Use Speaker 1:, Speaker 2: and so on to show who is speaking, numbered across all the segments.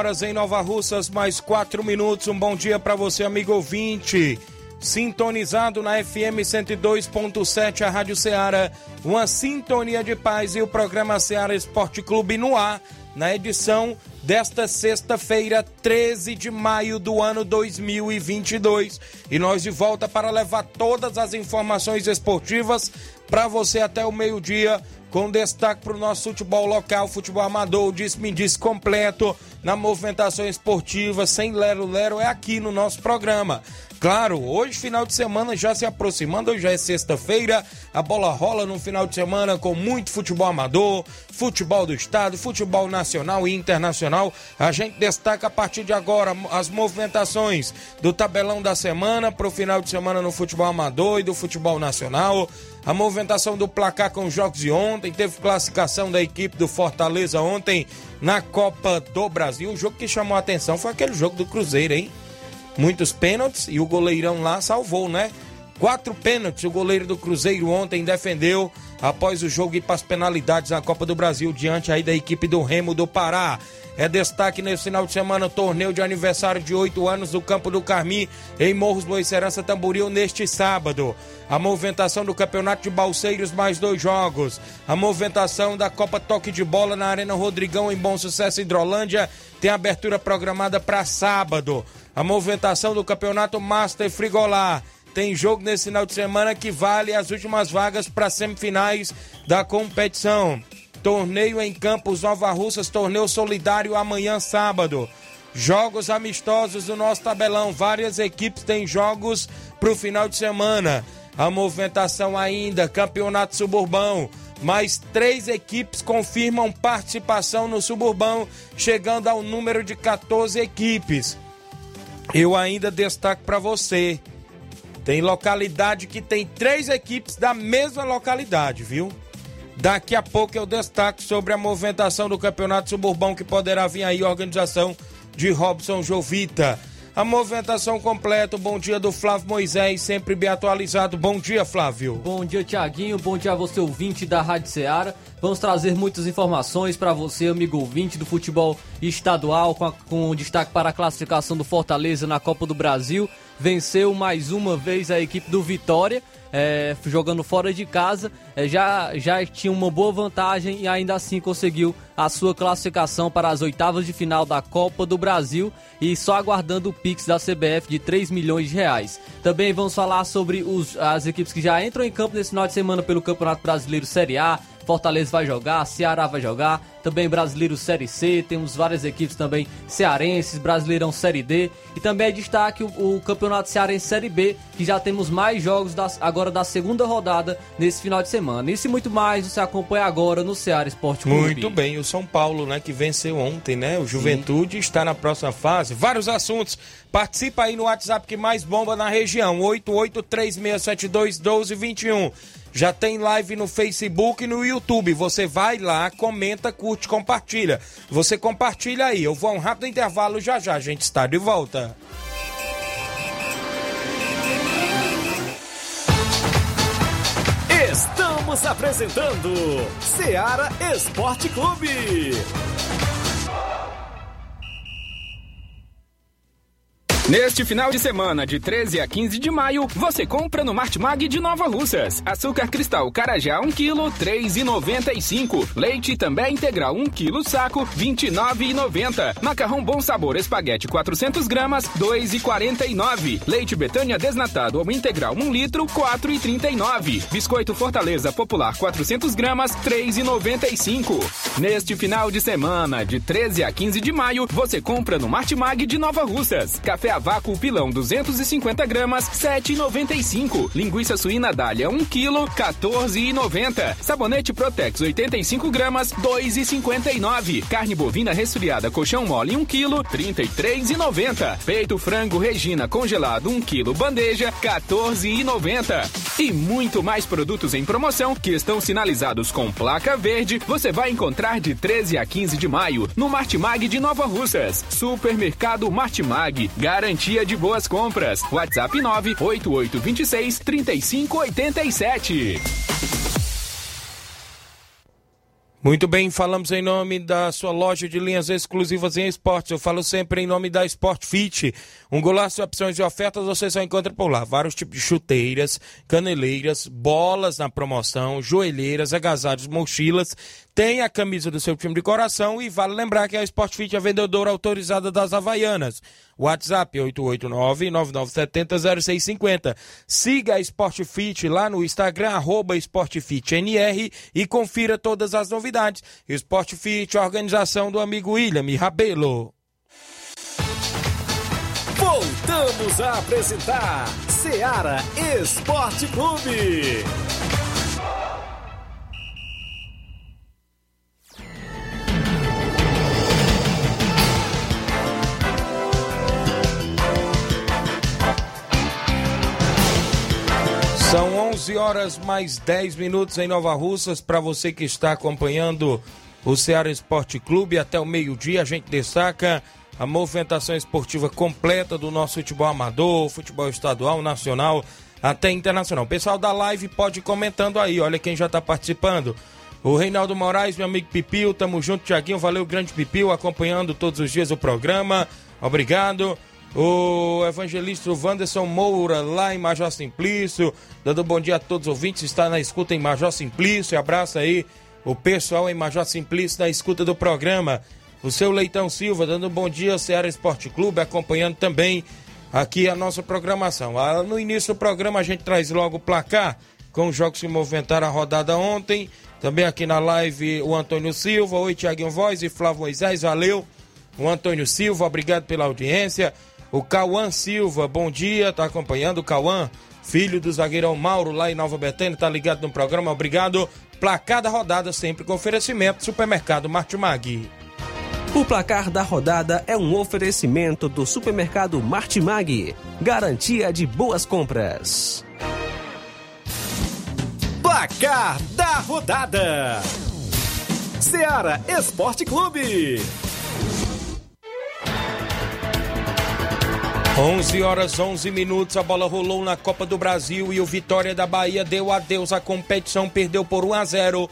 Speaker 1: Horas em Nova Russas, mais 4 minutos. Um bom dia para você, amigo ouvinte. Sintonizado na FM 102.7, a Rádio Ceará. Uma sintonia de paz e o programa Ceará Esporte Clube no ar, na edição desta sexta-feira, 13 de maio do ano 2022. E nós de volta para levar todas as informações esportivas para você até o meio-dia com destaque para o nosso futebol local, futebol amador, disse-me disse completo na movimentação esportiva, sem lero-lero, é aqui no nosso programa. Claro, hoje, final de semana, já se aproximando, hoje é sexta-feira, a bola rola no final de semana com muito futebol amador, futebol do estado, futebol nacional e internacional. A gente destaca a partir de agora as movimentações do tabelão da semana para o final de semana no futebol amador e do futebol nacional. A movimentação do placar com os jogos de ontem, teve classificação da equipe do Fortaleza ontem na Copa do Brasil. O jogo que chamou a atenção foi aquele jogo do Cruzeiro, hein? muitos pênaltis e o goleirão lá salvou, né? Quatro pênaltis o goleiro do Cruzeiro ontem defendeu após o jogo ir para as penalidades na Copa do Brasil diante aí da equipe do Remo do Pará. É destaque nesse final de semana o torneio de aniversário de oito anos do Campo do Carmi em Morros Boicerança Tamboril neste sábado. A movimentação do Campeonato de Balseiros mais dois jogos. A movimentação da Copa Toque de Bola na Arena Rodrigão em Bom Sucesso Hidrolândia tem abertura programada para sábado. A movimentação do Campeonato Master Frigolar. Tem jogo nesse final de semana que vale as últimas vagas para semifinais da competição. Torneio em Campos Nova Russas, torneio solidário amanhã sábado. Jogos amistosos do nosso tabelão. Várias equipes têm jogos para o final de semana. A movimentação ainda, campeonato suburbão. Mais três equipes confirmam participação no suburbão, chegando ao número de 14 equipes. Eu ainda destaco para você. Tem localidade que tem três equipes da mesma localidade, viu? Daqui a pouco eu destaco sobre a movimentação do Campeonato Suburbão que poderá vir aí, organização de Robson Jovita. A movimentação completa, bom dia do Flávio Moisés, sempre bem atualizado. Bom dia, Flávio.
Speaker 2: Bom dia, Tiaguinho. Bom dia a você, ouvinte da Rádio Ceará. Vamos trazer muitas informações para você, amigo ouvinte do futebol estadual, com, a, com destaque para a classificação do Fortaleza na Copa do Brasil. Venceu mais uma vez a equipe do Vitória é, jogando fora de casa, é, já, já tinha uma boa vantagem e ainda assim conseguiu a sua classificação para as oitavas de final da Copa do Brasil e só aguardando o Pix da CBF de 3 milhões de reais. Também vamos falar sobre os, as equipes que já entram em campo nesse final de semana pelo Campeonato Brasileiro Série A, Fortaleza vai jogar, Ceará vai jogar, também Brasileiro Série C, temos várias equipes também cearenses, Brasileirão Série D e também é destaque o, o Campeonato Cearense Série B, que já temos mais jogos das, agora da segunda rodada nesse final de semana. Isso e muito mais você acompanha agora no Ceará Esporte Clube.
Speaker 1: Muito bem, o São Paulo, né, que venceu ontem, né? O Juventude Sim. está na próxima fase. Vários assuntos. Participa aí no WhatsApp que mais bomba na região, 8836721221. Já tem live no Facebook e no YouTube. Você vai lá, comenta, curte, compartilha. Você compartilha aí. Eu vou a um rápido intervalo já já. A gente está de volta.
Speaker 3: Estamos apresentando Seara Esporte Clube.
Speaker 4: Neste final de semana, de 13 a 15 de maio, você compra no Martimag de Nova Russas. Açúcar cristal Carajá 1 kg, 3,95. Leite também integral 1 kg saco, 29,90. Macarrão Bom Sabor Espaguete 400 gramas, 2,49. Leite Betânia desnatado ou integral 1 litro, 4,39. Biscoito Fortaleza Popular 400 gramas, 3,95. Neste final de semana, de 13 a 15 de maio, você compra no Martimag de Nova Russas. Café vácuo pilão 250 gramas, 7,95. Linguiça suína dália 1 kg, 14,90. Sabonete Protex 85 gramas, 2,59. Carne bovina resfriada colchão mole 1 kg, 33,90. Peito frango Regina congelado 1 kg bandeja, 14,90. E muito mais produtos em promoção que estão sinalizados com placa verde, você vai encontrar de 13 a 15 de maio no Martimag de Nova Russas. Supermercado Martimag, garantia de boas compras. WhatsApp 98826 3587.
Speaker 1: Muito bem, falamos em nome da sua loja de linhas exclusivas em esportes. Eu falo sempre em nome da Sport Fit. Um golaço de opções e ofertas você só encontra por lá. Vários tipos de chuteiras, caneleiras, bolas na promoção, joelheiras, agasalhos, mochilas. Tem a camisa do seu time de coração e vale lembrar que a Sport Fit é vendedora autorizada das Havaianas. WhatsApp 889-9970-0650. Siga a Sport Fit lá no Instagram, arroba SportFitNR e confira todas as novidades. Sport Fit, organização do amigo William Rabelo.
Speaker 3: Voltamos a apresentar Seara Esporte Clube.
Speaker 1: São 11 horas mais 10 minutos em Nova Russas. Para você que está acompanhando o Ceará Esporte Clube até o meio-dia, a gente destaca a movimentação esportiva completa do nosso futebol amador, futebol estadual, nacional, até internacional. pessoal da live pode ir comentando aí, olha quem já está participando. O Reinaldo Moraes, meu amigo Pipil, tamo junto, Tiaguinho, valeu, grande Pipil, acompanhando todos os dias o programa. Obrigado. O evangelista Wanderson Moura, lá em Major Simplício, dando bom dia a todos os ouvintes, está na escuta em Major Simplício, abraça aí o pessoal em Major Simplício na escuta do programa. O seu Leitão Silva, dando bom dia ao Ceará Esporte Clube, acompanhando também aqui a nossa programação. Ah, no início do programa a gente traz logo o placar com os jogos que movimentaram a rodada ontem. Também aqui na live o Antônio Silva, oi Tiaguinho Voz e Flávio Moisés, valeu. O Antônio Silva, obrigado pela audiência. O Cauã Silva, bom dia, tá acompanhando o Cauã, filho do zagueirão Mauro lá em Nova Betânia, tá ligado no programa, obrigado. Placar da rodada sempre com oferecimento Supermercado Martimag.
Speaker 5: O placar da rodada é um oferecimento do Supermercado Martimag, garantia de boas compras.
Speaker 3: Placar da rodada: Ceará Esporte Clube.
Speaker 1: 11 horas 11 minutos, a bola rolou na Copa do Brasil e o Vitória da Bahia deu adeus à competição, perdeu por 1 a 0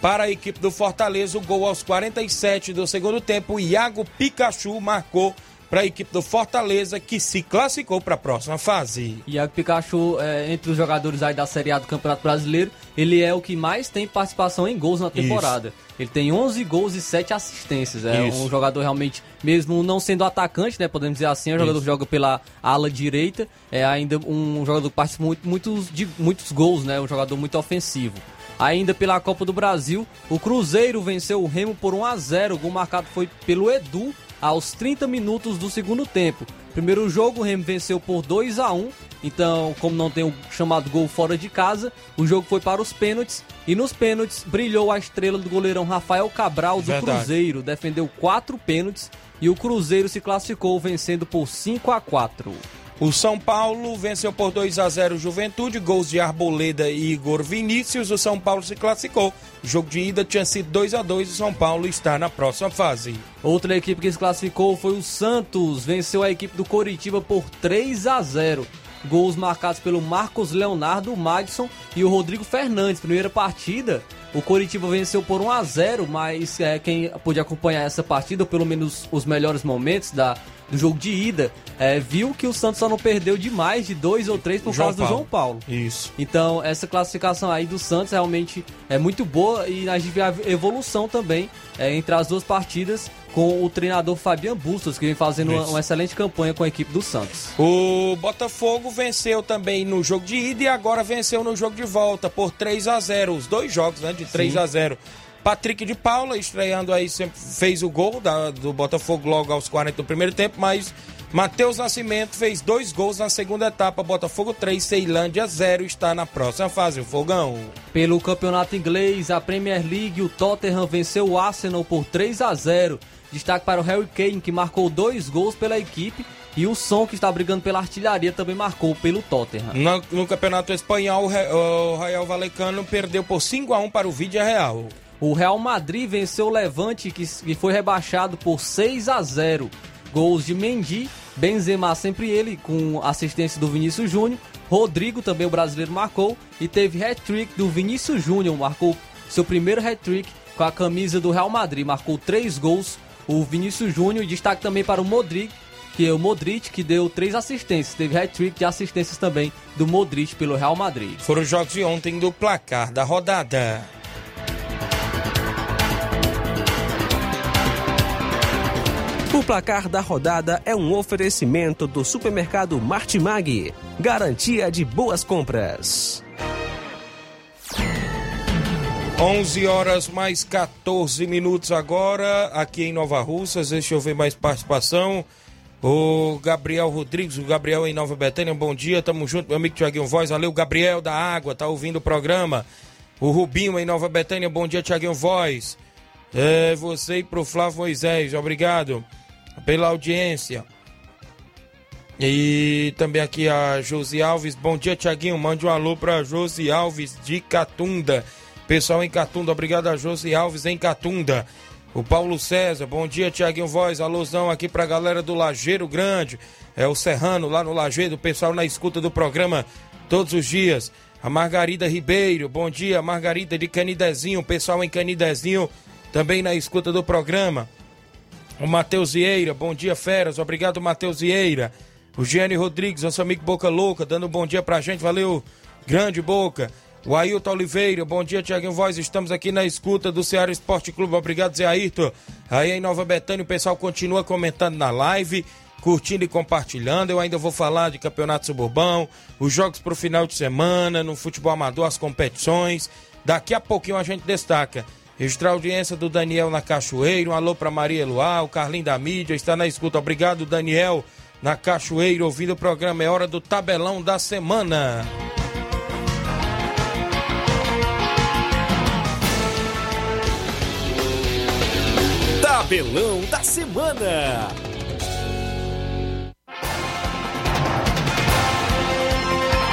Speaker 1: para a equipe do Fortaleza. O gol aos 47 do segundo tempo, Iago Pikachu marcou para a equipe do Fortaleza, que se classificou para a próxima fase.
Speaker 2: Iago Pikachu, é, entre os jogadores aí da Série A do Campeonato Brasileiro, ele é o que mais tem participação em gols na temporada. Isso. Ele tem 11 gols e 7 assistências. É Isso. um jogador realmente, mesmo não sendo atacante, né? Podemos dizer assim, é um jogador que joga pela ala direita. É ainda um jogador que participa muito, muitos, de muitos gols, né? Um jogador muito ofensivo. Ainda pela Copa do Brasil, o Cruzeiro venceu o Remo por 1 a 0. O gol marcado foi pelo Edu aos 30 minutos do segundo tempo. Primeiro jogo, o Remo venceu por 2 a 1 então, como não tem o chamado gol fora de casa, o jogo foi para os pênaltis. E nos pênaltis, brilhou a estrela do goleirão Rafael Cabral do Verdade. Cruzeiro. Defendeu quatro pênaltis e o Cruzeiro se classificou vencendo por 5 a 4
Speaker 1: o São Paulo venceu por 2 a 0 o Juventude, gols de Arboleda e Igor Vinícius. O São Paulo se classificou. O jogo de ida tinha sido 2 a 2 e o São Paulo está na próxima fase.
Speaker 2: Outra equipe que se classificou foi o Santos, venceu a equipe do Coritiba por 3 a 0. Gols marcados pelo Marcos Leonardo, Madison e o Rodrigo Fernandes. Primeira partida O Coritiba venceu por 1 a 0 mas é, quem pôde acompanhar essa partida, ou pelo menos os melhores momentos da, do jogo de ida, é, viu que o Santos só não perdeu de mais de dois ou três por
Speaker 1: João
Speaker 2: causa do João Paulo.
Speaker 1: Isso.
Speaker 2: Então, essa classificação aí do Santos realmente é muito boa e a gente vê a evolução também é, entre as duas partidas com o treinador Fabian Bustos, que vem fazendo uma, uma excelente campanha com a equipe do Santos.
Speaker 1: O Botafogo venceu também no jogo de ida e agora venceu no jogo de volta por 3 a 0 Os dois jogos, né? De 3 a 0 Patrick de Paula, estreando aí, sempre fez o gol da- do Botafogo logo aos 40 do primeiro tempo, mas Matheus Nascimento fez dois gols na segunda etapa. Botafogo 3, Ceilândia 0, está na próxima fase. O Fogão.
Speaker 2: Pelo campeonato inglês, a Premier League, o Tottenham venceu o Arsenal por 3 a 0 Destaque para o Harry Kane, que marcou dois gols pela equipe. E o Som, que está brigando pela artilharia, também marcou pelo Tottenham.
Speaker 1: No, no Campeonato Espanhol, o Re- o Rael Valecano perdeu por 5 a 1 para o Vídea Real.
Speaker 2: O Real Madrid venceu o Levante, que, que foi rebaixado por 6 a 0 Gols de Mendy, Benzema, sempre ele, com assistência do Vinícius Júnior. Rodrigo, também o brasileiro, marcou. E teve hat-trick do Vinícius Júnior, marcou seu primeiro hat-trick com a camisa do Real Madrid. Marcou três gols o Vinícius Júnior. Destaque também para o Modric, que é o Modric, que deu três assistências. Teve hat-trick de assistências também do Modric pelo Real Madrid.
Speaker 1: Foram os jogos de ontem do placar da rodada.
Speaker 5: O placar da rodada é um oferecimento do supermercado Martimag. Garantia de boas compras.
Speaker 1: 11 horas mais 14 minutos agora, aqui em Nova Russas. Deixa eu ver mais participação. O Gabriel Rodrigues, o Gabriel em Nova Betânia, bom dia, tamo junto, meu amigo Tiaguinho Voz. Valeu, Gabriel da Água, tá ouvindo o programa. O Rubinho em Nova Betânia, bom dia, Tiaguinho Voz. É, você e pro Flávio Moisés, obrigado pela audiência. E também aqui a Josi Alves. Bom dia, Tiaguinho. Mande um alô pra Josi Alves de Catunda. Pessoal em Catunda, obrigado a Josi Alves em Catunda. O Paulo César, bom dia, Tiaguinho Voz. Alôzão aqui pra galera do Lajeiro Grande. É o Serrano lá no Lajeiro, o pessoal na escuta do programa todos os dias. A Margarida Ribeiro, bom dia, Margarida de Canidezinho, pessoal em Canidezinho também na escuta do programa. O Matheus Vieira, bom dia, feras. Obrigado, Matheus Vieira. O Gianni Rodrigues, nosso amigo Boca Louca, dando um bom dia pra gente. Valeu, grande Boca. O Ailton Oliveira, bom dia, Tiaguinho Voz. Estamos aqui na escuta do Ceará Esporte Clube. Obrigado, Zé Ayrton. Aí em Nova Betânia, o pessoal continua comentando na live, curtindo e compartilhando. Eu ainda vou falar de campeonato suburbão, os jogos pro final de semana, no futebol amador, as competições. Daqui a pouquinho a gente destaca. Registrar a audiência do Daniel na Cachoeira. Um alô pra Maria Eloá, o Carlinho da mídia, está na escuta. Obrigado, Daniel, na Cachoeira, ouvindo o programa. É hora do tabelão da semana.
Speaker 3: Tabelão da semana.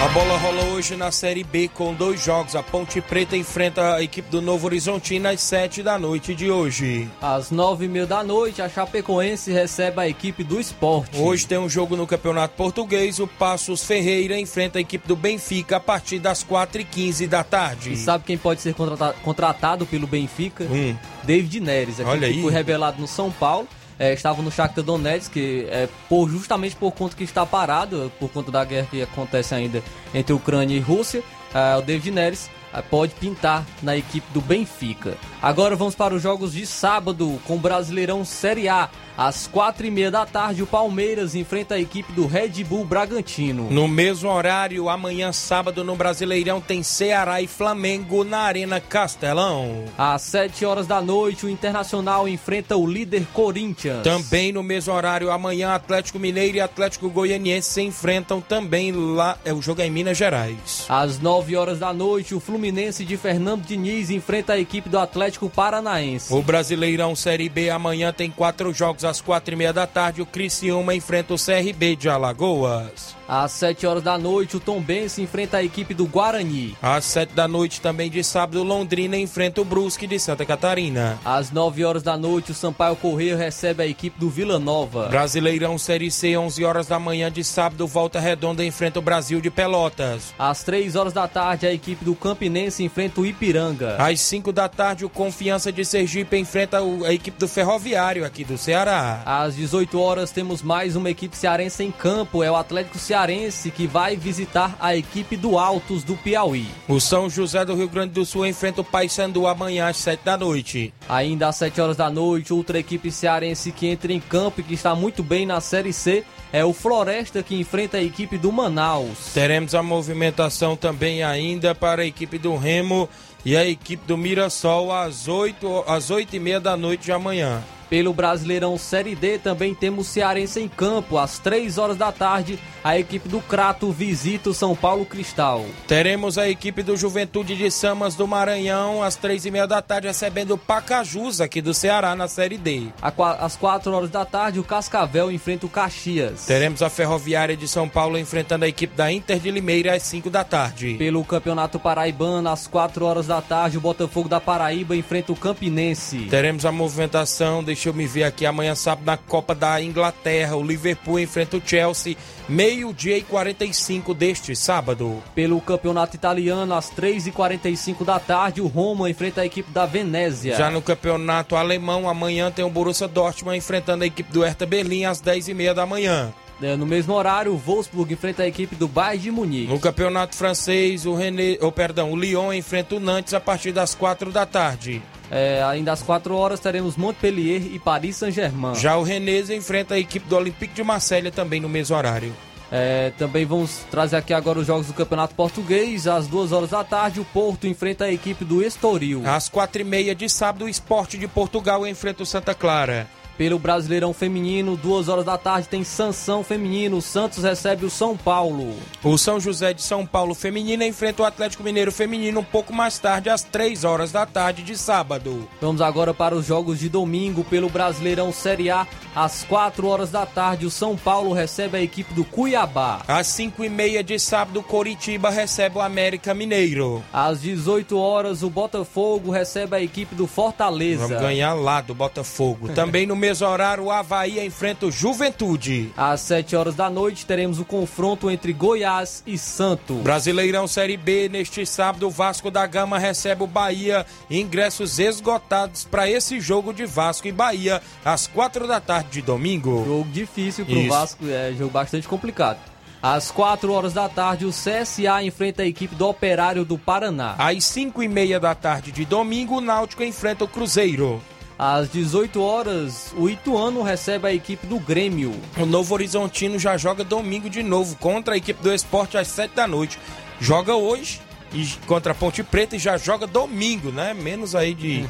Speaker 1: A bola rola hoje na Série B com dois jogos. A Ponte Preta enfrenta a equipe do Novo Horizontino às sete da noite de hoje.
Speaker 2: Às nove e meia da noite, a Chapecoense recebe a equipe do esporte.
Speaker 1: Hoje tem um jogo no Campeonato Português. O Passos Ferreira enfrenta a equipe do Benfica a partir das quatro e quinze da tarde.
Speaker 2: E sabe quem pode ser contrata- contratado pelo Benfica?
Speaker 1: Hum.
Speaker 2: David Neres, aquele
Speaker 1: Olha
Speaker 2: que
Speaker 1: aí.
Speaker 2: foi revelado no São Paulo. É, estava no Shakhtar Donetsk, que é, por, justamente por conta que está parado, por conta da guerra que acontece ainda entre Ucrânia e Rússia, é, o David Neres é, pode pintar na equipe do Benfica. Agora vamos para os jogos de sábado com o Brasileirão Série A. Às quatro e meia da tarde, o Palmeiras enfrenta a equipe do Red Bull Bragantino.
Speaker 1: No mesmo horário, amanhã sábado no Brasileirão tem Ceará e Flamengo na Arena Castelão.
Speaker 2: Às 7 horas da noite, o Internacional enfrenta o líder Corinthians.
Speaker 1: Também no mesmo horário, amanhã Atlético Mineiro e Atlético Goianiense se enfrentam também lá. É o jogo é em Minas Gerais.
Speaker 2: Às 9 horas da noite, o Fluminense de Fernando Diniz enfrenta a equipe do Atlético Paranaense.
Speaker 1: O Brasileirão Série B amanhã tem quatro jogos às quatro e meia da tarde. O Criciúma enfrenta o CRB de Alagoas.
Speaker 2: Às 7 horas da noite, o Tombense enfrenta a equipe do Guarani.
Speaker 1: Às sete da noite também de sábado, Londrina enfrenta o Brusque de Santa Catarina.
Speaker 2: Às 9 horas da noite, o Sampaio Correio recebe a equipe do Vila Nova.
Speaker 1: Brasileirão Série C, 11 horas da manhã de sábado, Volta Redonda enfrenta o Brasil de Pelotas.
Speaker 2: Às 3 horas da tarde, a equipe do Campinense enfrenta o Ipiranga.
Speaker 1: Às 5 da tarde, o Confiança de Sergipe enfrenta a equipe do Ferroviário aqui do Ceará.
Speaker 2: Às 18 horas temos mais uma equipe cearense em campo, é o Atlético Cearense que vai visitar a equipe do Altos do Piauí.
Speaker 1: O São José do Rio Grande do Sul enfrenta o Paysandu amanhã às 7 da noite.
Speaker 2: Ainda às 7 horas da noite, outra equipe cearense que entra em campo e que está muito bem na Série C é o Floresta que enfrenta a equipe do Manaus.
Speaker 1: Teremos a movimentação também ainda para a equipe do Remo e a equipe do Mirassol às 8, às 8 e meia da noite de amanhã.
Speaker 2: Pelo Brasileirão Série D também temos Cearense em campo. Às 3 horas da tarde, a equipe do Crato visita o São Paulo Cristal.
Speaker 1: Teremos a equipe do Juventude de Samas do Maranhão às 3 e meia da tarde recebendo o Pacajus aqui do Ceará na Série D.
Speaker 2: Às 4 horas da tarde, o Cascavel enfrenta o Caxias.
Speaker 1: Teremos a Ferroviária de São Paulo enfrentando a equipe da Inter de Limeira às 5 da tarde.
Speaker 2: Pelo Campeonato Paraibano, às 4 horas da tarde, o Botafogo da Paraíba enfrenta o Campinense.
Speaker 1: Teremos a movimentação de Deixa eu me ver aqui amanhã sábado na Copa da Inglaterra. O Liverpool enfrenta o Chelsea, meio-dia e 45 deste sábado.
Speaker 2: Pelo campeonato italiano, às 3h45 da tarde, o Roma enfrenta a equipe da Venezia.
Speaker 1: Já no campeonato alemão, amanhã tem o Borussia Dortmund enfrentando a equipe do Hertha Berlim às 10h30 da manhã.
Speaker 2: É, no mesmo horário, o Wolfsburg enfrenta a equipe do Bayern de Munique.
Speaker 1: No campeonato francês, o René, oh, perdão, o Lyon enfrenta o Nantes a partir das 4 da tarde.
Speaker 2: É, ainda às 4 horas teremos Montpellier e Paris Saint-Germain.
Speaker 1: Já o Rennes enfrenta a equipe do Olympique de Marselha também no mesmo horário.
Speaker 2: É, também vamos trazer aqui agora os jogos do Campeonato Português. Às 2 horas da tarde, o Porto enfrenta a equipe do Estoril.
Speaker 1: Às 4 e meia de sábado, o Esporte de Portugal enfrenta o Santa Clara.
Speaker 2: Pelo Brasileirão Feminino, duas horas da tarde tem Sansão Feminino. O Santos recebe o São Paulo.
Speaker 1: O São José de São Paulo Feminino enfrenta o Atlético Mineiro Feminino um pouco mais tarde, às três horas da tarde de sábado.
Speaker 2: Vamos agora para os jogos de domingo pelo Brasileirão Série A. Às quatro horas da tarde, o São Paulo recebe a equipe do Cuiabá.
Speaker 1: Às cinco e meia de sábado, o Coritiba recebe o América Mineiro.
Speaker 2: Às 18 horas, o Botafogo recebe a equipe do Fortaleza.
Speaker 1: Vamos ganhar lá do Botafogo. Também no mesmo horário, o Havaí enfrenta o Juventude.
Speaker 2: Às 7 horas da noite, teremos o confronto entre Goiás e Santos.
Speaker 1: Brasileirão Série B, neste sábado, o Vasco da Gama recebe o Bahia. Ingressos esgotados para esse jogo de Vasco e Bahia, às 4 da tarde de domingo.
Speaker 2: Jogo difícil para o Vasco, é jogo bastante complicado. Às 4 horas da tarde, o CSA enfrenta a equipe do Operário do Paraná.
Speaker 1: Às 5 e meia da tarde de domingo, o Náutico enfrenta o Cruzeiro.
Speaker 2: Às 18 horas, o Ituano recebe a equipe do Grêmio.
Speaker 1: O Novo Horizontino já joga domingo de novo contra a equipe do Esporte às 7 da noite. Joga hoje e contra a Ponte Preta e já joga domingo, né? Menos aí de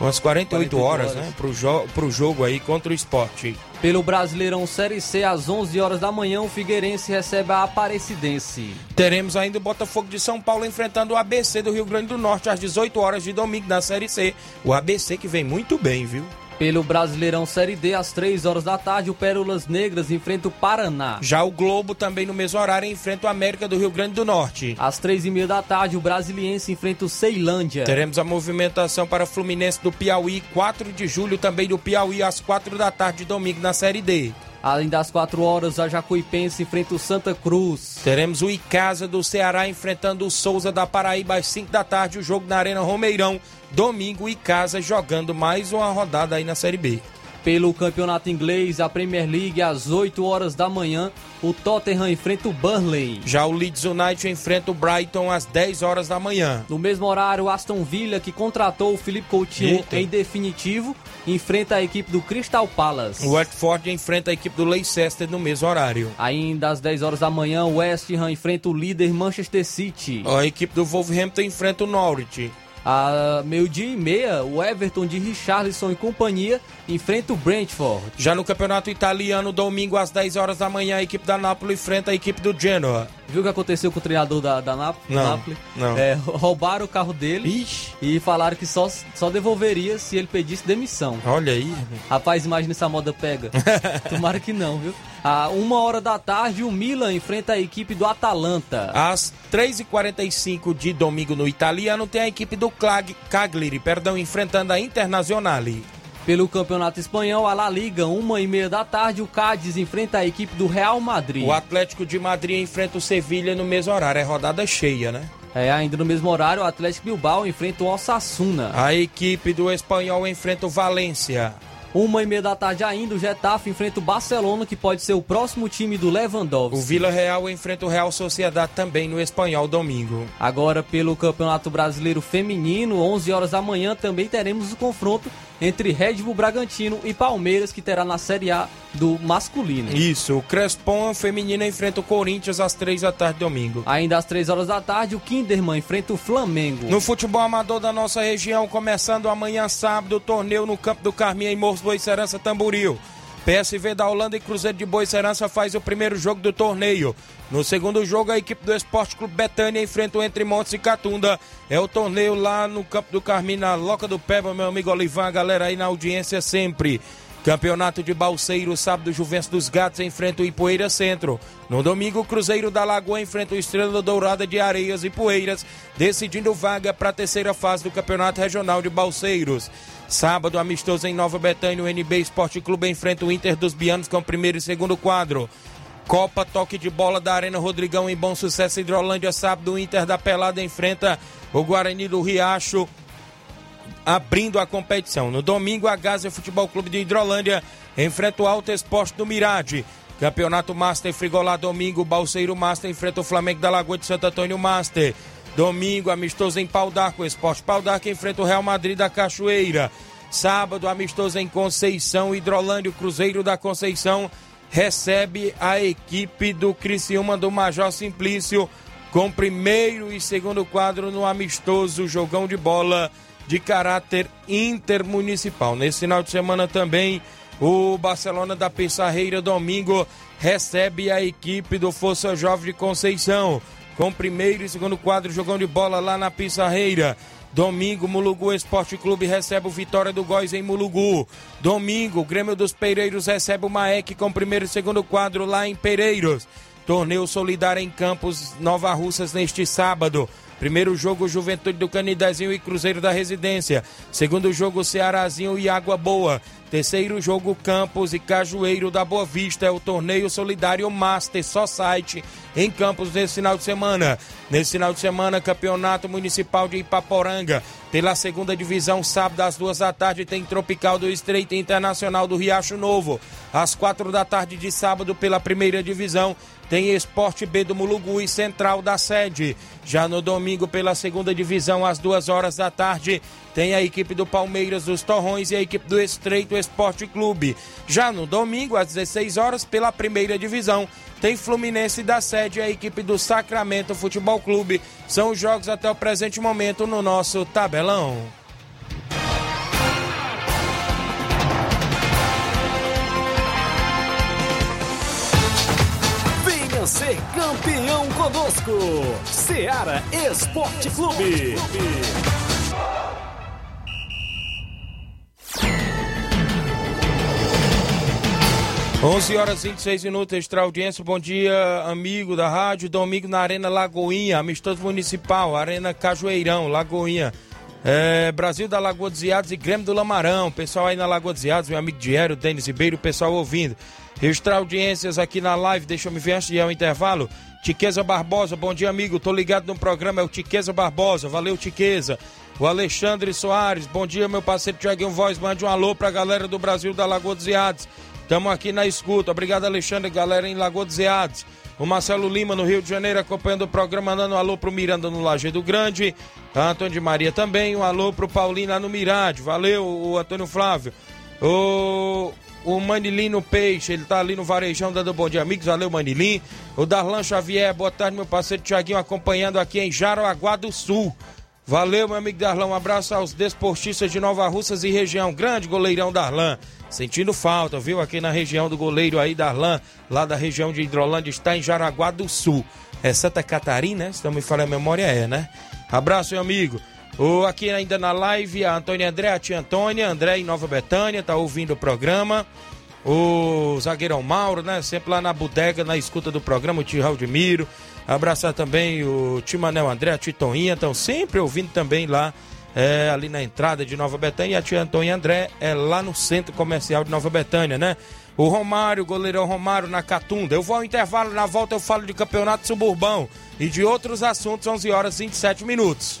Speaker 1: umas 48, 48 horas, horas, né? Pro, jo pro jogo aí contra o esporte.
Speaker 2: Pelo Brasileirão Série C, às 11 horas da manhã, o Figueirense recebe a Aparecidense.
Speaker 1: Teremos ainda o Botafogo de São Paulo enfrentando o ABC do Rio Grande do Norte às 18 horas de domingo na Série C. O ABC que vem muito bem, viu?
Speaker 2: Pelo Brasileirão Série D, às 3 horas da tarde, o Pérolas Negras enfrenta o Paraná.
Speaker 1: Já o Globo, também no mesmo horário, enfrenta o América do Rio Grande do Norte.
Speaker 2: Às 3 e meia da tarde, o Brasiliense enfrenta o Ceilândia.
Speaker 1: Teremos a movimentação para Fluminense do Piauí, 4 de julho também do Piauí, às 4 da tarde, domingo, na Série D.
Speaker 2: Além das 4 horas, a Jacuipense enfrenta o Santa Cruz.
Speaker 1: Teremos o Icasa do Ceará enfrentando o Souza da Paraíba às 5 da tarde, o jogo na Arena Romeirão. Domingo, Icasa jogando mais uma rodada aí na Série B.
Speaker 2: Pelo campeonato inglês, a Premier League, às 8 horas da manhã, o Tottenham enfrenta o Burnley.
Speaker 1: Já o Leeds United enfrenta o Brighton às 10 horas da manhã.
Speaker 2: No mesmo horário, o Aston Villa, que contratou o Felipe Coutinho Eita. em definitivo, enfrenta a equipe do Crystal Palace.
Speaker 1: O Watford enfrenta a equipe do Leicester no mesmo horário.
Speaker 2: Ainda às 10 horas da manhã, o West Ham enfrenta o líder Manchester City.
Speaker 1: A equipe do Wolverhampton enfrenta o Norwich.
Speaker 2: A meio-dia e meia, o Everton de Richarlison e companhia enfrenta o Brentford.
Speaker 1: Já no campeonato italiano, domingo às 10 horas da manhã, a equipe da Napoli enfrenta a equipe do Genoa.
Speaker 2: Viu o que aconteceu com o treinador da, da Nap
Speaker 1: não,
Speaker 2: Napoli?
Speaker 1: Não.
Speaker 2: É, roubaram o carro dele
Speaker 1: Ixi.
Speaker 2: e falaram que só, só devolveria se ele pedisse demissão.
Speaker 1: Olha aí.
Speaker 2: Rapaz, imagina essa moda pega. Tomara que não, viu? A uma hora da tarde, o Milan enfrenta a equipe do Atalanta.
Speaker 1: Às 3h45 de domingo no italiano, tem a equipe do Clag, Cagliari, perdão, enfrentando a Internazionale.
Speaker 2: Pelo Campeonato Espanhol, a La Liga, uma e meia da tarde, o Cádiz enfrenta a equipe do Real Madrid.
Speaker 1: O Atlético de Madrid enfrenta o Sevilha no mesmo horário, é rodada cheia, né?
Speaker 2: É, ainda no mesmo horário, o Atlético Bilbao enfrenta o Osasuna.
Speaker 1: A equipe do espanhol enfrenta o Valência.
Speaker 2: Uma e meia da tarde ainda, o Getafe enfrenta o Barcelona, que pode ser o próximo time do Lewandowski.
Speaker 1: O Vila Real enfrenta o Real Sociedade também no espanhol domingo.
Speaker 2: Agora, pelo Campeonato Brasileiro Feminino, 11 horas da manhã, também teremos o confronto entre Red Bull Bragantino e Palmeiras, que terá na Série A do masculino.
Speaker 1: Isso, o Crespon feminino enfrenta o Corinthians às 3 da tarde domingo.
Speaker 2: Ainda às 3 horas da tarde, o Kinderman enfrenta o Flamengo.
Speaker 1: No futebol amador da nossa região, começando amanhã sábado, o torneio no Campo do Carminha em Morros Boicerança Tamboril. PSV da Holanda e Cruzeiro de Boicerança faz o primeiro jogo do torneio. No segundo jogo, a equipe do Esporte Clube Betânia enfrenta o Entre Montes e Catunda. É o torneio lá no Campo do Carminho, na Loca do Peba, meu amigo Olivan, a galera aí na audiência sempre. Campeonato de Balseiro, sábado, Juventus dos Gatos enfrenta o Ipoeira Centro. No domingo, o Cruzeiro da Lagoa enfrenta o Estrela Dourada de Areias e Poeiras, decidindo vaga para a terceira fase do Campeonato Regional de Balseiros. Sábado, amistoso em Nova Betânia, o NB Esporte Clube enfrenta o Inter dos Bianos com o primeiro e segundo quadro. Copa Toque de Bola da Arena Rodrigão em Bom Sucesso Hidrolândia, sábado, o Inter da Pelada enfrenta o Guarani do Riacho abrindo a competição. No domingo, a Gaza Futebol Clube de Hidrolândia enfrenta o Alto Esporte do Mirade. Campeonato Master Frigolá, domingo, Balseiro Master enfrenta o Flamengo da Lagoa de Santo Antônio Master. Domingo, amistoso em Pau d'Arco, Esporte Pau d'Arco enfrenta o Real Madrid da Cachoeira. Sábado, amistoso em Conceição, Hidrolândia, o Cruzeiro da Conceição recebe a equipe do Criciúma do Major Simplício com primeiro e segundo quadro no amistoso jogão de bola de caráter intermunicipal. Nesse final de semana também, o Barcelona da Pissarreira, domingo, recebe a equipe do Força Jovem de Conceição, com primeiro e segundo quadro jogão de bola lá na Pissarreira. Domingo, Mulugu Esporte Clube recebe o Vitória do Góis em Mulugu. Domingo, Grêmio dos Pereiros recebe o Maek com primeiro e segundo quadro lá em Pereiros. Torneio Solidário em Campos, Nova Russas neste sábado. Primeiro jogo, Juventude do Canidezinho e Cruzeiro da Residência. Segundo jogo, Cearazinho e Água Boa. Terceiro jogo, Campos e Cajueiro da Boa Vista. É o torneio solidário Master Society em Campos nesse final de semana. Nesse final de semana, Campeonato Municipal de Ipaporanga. Pela segunda divisão, sábado às duas da tarde, tem Tropical do Estreito Internacional do Riacho Novo. Às quatro da tarde de sábado, pela primeira divisão, tem Esporte B do Mulugu e Central da Sede. Já no domingo, pela segunda divisão, às duas horas da tarde, tem a equipe do Palmeiras dos Torrões e a equipe do Estreito Esporte Clube. Já no domingo, às 16 horas, pela primeira divisão, tem Fluminense da Sede e a equipe do Sacramento Futebol Clube. São os jogos até o presente momento no nosso tabelão.
Speaker 3: Venha ser campeão conosco, Seara Esporte Clube.
Speaker 1: 11 horas e 26 minutos, extra audiência. Bom dia, amigo da rádio. Domingo na Arena Lagoinha, amistoso municipal, Arena Cajueirão, Lagoinha. É, Brasil da Lagoa dos Iados e Grêmio do Lamarão. Pessoal aí na Lagoa dos Iados, meu amigo Diério, Denis Ribeiro, pessoal ouvindo. Registrar audiências aqui na live, deixa eu me ver antes de ir ao intervalo. Tiqueza Barbosa, bom dia, amigo. Tô ligado no programa, é o Tiqueza Barbosa. Valeu, Tiqueza. O Alexandre Soares, bom dia, meu parceiro Tiaguinho Voz. Mande um alô pra galera do Brasil da Lagoa dos Iados. Estamos aqui na escuta. Obrigado, Alexandre, galera em Lagoa dos Eados. O Marcelo Lima, no Rio de Janeiro, acompanhando o programa, mandando um alô pro Miranda no Lajeado Grande. A Antônio de Maria também. Um alô pro Paulinho lá no Mirade. Valeu, o Antônio Flávio. O, o Manilino Peixe, ele tá ali no Varejão dando bom dia, amigos. Valeu, Manilim. O Darlan Xavier, boa tarde, meu parceiro Tiaguinho, acompanhando aqui em Jaraguá do Sul. Valeu, meu amigo Darlan. Um abraço aos desportistas de Nova Russas e região. Grande goleirão Darlan. Sentindo falta, viu? Aqui na região do goleiro aí, Darlan, lá da região de Hidrolândia, está em Jaraguá do Sul. É Santa Catarina, né? Se não me falha a memória, é, né? Abraço, meu amigo. O, aqui ainda na live, a Antônia André, a tia Antônia, André em Nova Betânia, tá ouvindo o programa. O zagueirão Mauro, né? Sempre lá na bodega, na escuta do programa, o tio Raudimiro. Abraçar também o Timanel André, a Titoinha, estão sempre ouvindo também lá é, ali na entrada de Nova Betânia. E a tia Antônia André é lá no centro comercial de Nova Betânia, né? O Romário, goleirão Romário na Catunda. Eu vou ao intervalo, na volta eu falo de campeonato suburbão e de outros assuntos, 11 horas e 27 minutos.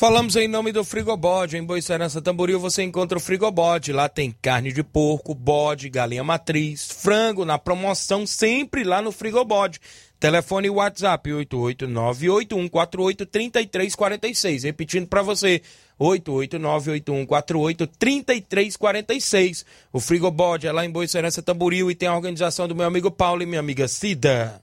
Speaker 1: Falamos em nome do Frigobode. Em Boicerança Tamboril você encontra o Frigobode. Lá tem carne de porco, bode, galinha matriz, frango na promoção, sempre lá no Frigobode. Telefone WhatsApp 889-8148-3346. Repetindo para você, 889-8148-3346. O Frigobode é lá em Boicerança Tamboril e tem a organização do meu amigo Paulo e minha amiga Cida.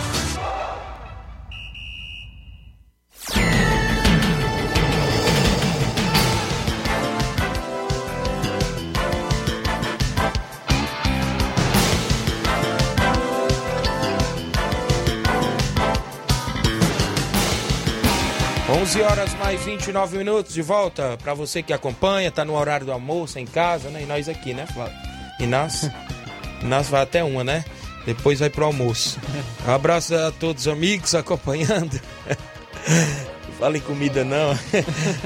Speaker 1: 11 horas mais 29 minutos de volta para você que acompanha, tá no horário do almoço em casa, né? E nós aqui, né? E nós, nós vai até uma, né? Depois vai pro almoço. Um abraço a todos os amigos acompanhando. Fale comida não.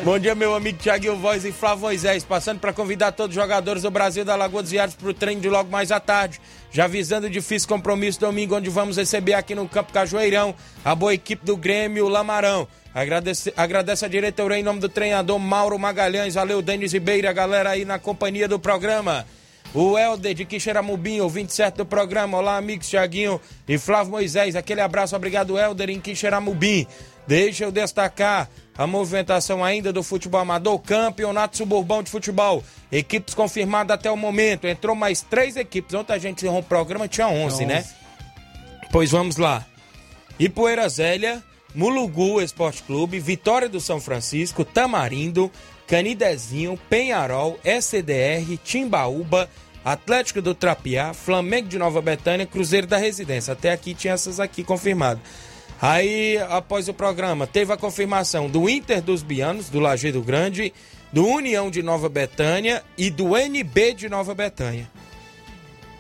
Speaker 1: Bom dia, meu amigo Thiago Voz e Flávio Moisés, passando para convidar todos os jogadores do Brasil da Lagoa dos Iares para o treino de logo mais à tarde. Já visando o difícil compromisso domingo, onde vamos receber aqui no Campo Cajueirão a boa equipe do Grêmio Lamarão. Agradece, agradece a diretoria em nome do treinador Mauro Magalhães. Valeu, Denis Ribeiro, a galera aí na companhia do programa. O Helder de Quixeramobim, ouvinte certo do programa. Olá, amigos Tiaguinho e Flávio Moisés. Aquele abraço, obrigado, Helder, em Quixeramobim. Deixa eu destacar a movimentação ainda do futebol amador, campeonato suburbão de futebol. Equipes confirmadas até o momento. Entrou mais três equipes. Ontem a gente encerrou o programa, tinha 11, tinha 11. né? Pois vamos lá. Ipoeira Zélia, Mulugu Esporte Clube, Vitória do São Francisco, Tamarindo, Canidezinho, Penharol, SDR, Timbaúba, Atlético do Trapiá, Flamengo de Nova Betânia, Cruzeiro da Residência. Até aqui tinha essas aqui confirmadas. Aí, após o programa, teve a confirmação do Inter dos Bianos, do Lajeado Grande, do União de Nova Betânia e do NB de Nova Betânia.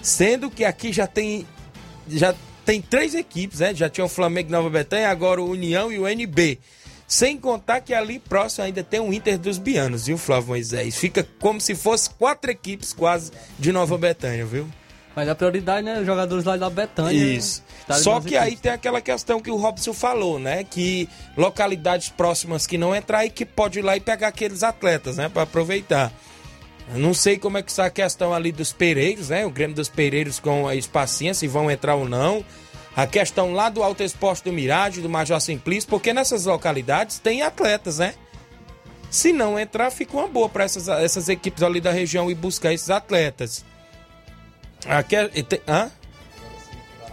Speaker 1: Sendo que aqui já tem já tem três equipes, né? Já tinha o Flamengo Nova Betânia, agora o União e o NB. Sem contar que ali próximo ainda tem o Inter dos Bianos, viu, Flávio Moisés? Fica como se fosse quatro equipes quase de Nova Betânia, viu?
Speaker 2: Mas a prioridade, né? Os jogadores lá da Betânia.
Speaker 1: Isso. Né? Só que aí tem aquela questão que o Robson falou, né? Que localidades próximas que não entrar e que pode ir lá e pegar aqueles atletas, né? Para aproveitar. Eu não sei como é que está a questão ali dos Pereiros, né? O Grêmio dos Pereiros com a Espacinha, se vão entrar ou não. A questão lá do Alto Esporte do Mirage, do Major Simplício, porque nessas localidades tem atletas, né? Se não entrar, fica uma boa para essas, essas equipes ali da região e buscar esses atletas. Aqui, hã?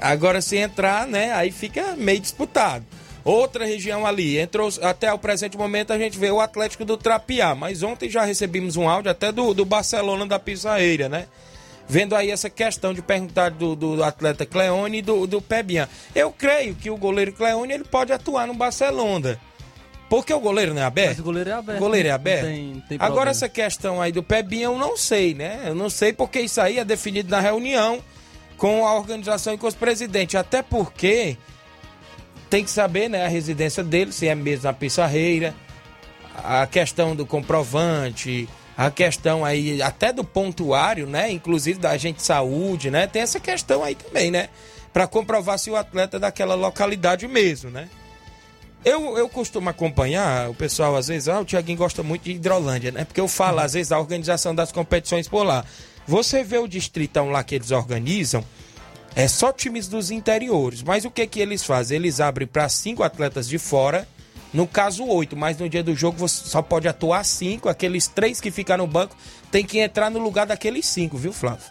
Speaker 1: Agora, se entrar, né? Aí fica meio disputado. Outra região ali, entrou até o presente momento a gente vê o Atlético do Trapiá, mas ontem já recebemos um áudio até do, do Barcelona da Pisaeira, né? Vendo aí essa questão de perguntar do, do atleta Cleone e do, do Pebian. Eu creio que o goleiro Cleone ele pode atuar no Barcelona. Porque o goleiro não é aberto? Mas
Speaker 2: o goleiro é aberto. O
Speaker 1: goleiro é aberto? Tem, tem Agora, essa questão aí do Pebinha, eu não sei, né? Eu não sei porque isso aí é definido na reunião com a organização e com os presidentes. Até porque tem que saber, né, a residência dele, se é mesmo na Pissarreira, a questão do comprovante, a questão aí até do pontuário, né, inclusive da agente de saúde, né? Tem essa questão aí também, né? Para comprovar se o atleta é daquela localidade mesmo, né? Eu, eu costumo acompanhar o pessoal, às vezes, ah, o Tiaguinho gosta muito de Hidrolândia, né? Porque eu falo, às vezes, da organização das competições por lá. Você vê o distritão lá que eles organizam, É só times dos interiores. Mas o que que eles fazem? Eles abrem para cinco atletas de fora. No caso, oito. Mas no dia do jogo você só pode atuar cinco. Aqueles três que ficam no banco tem que entrar no lugar daqueles cinco, viu, Flávio?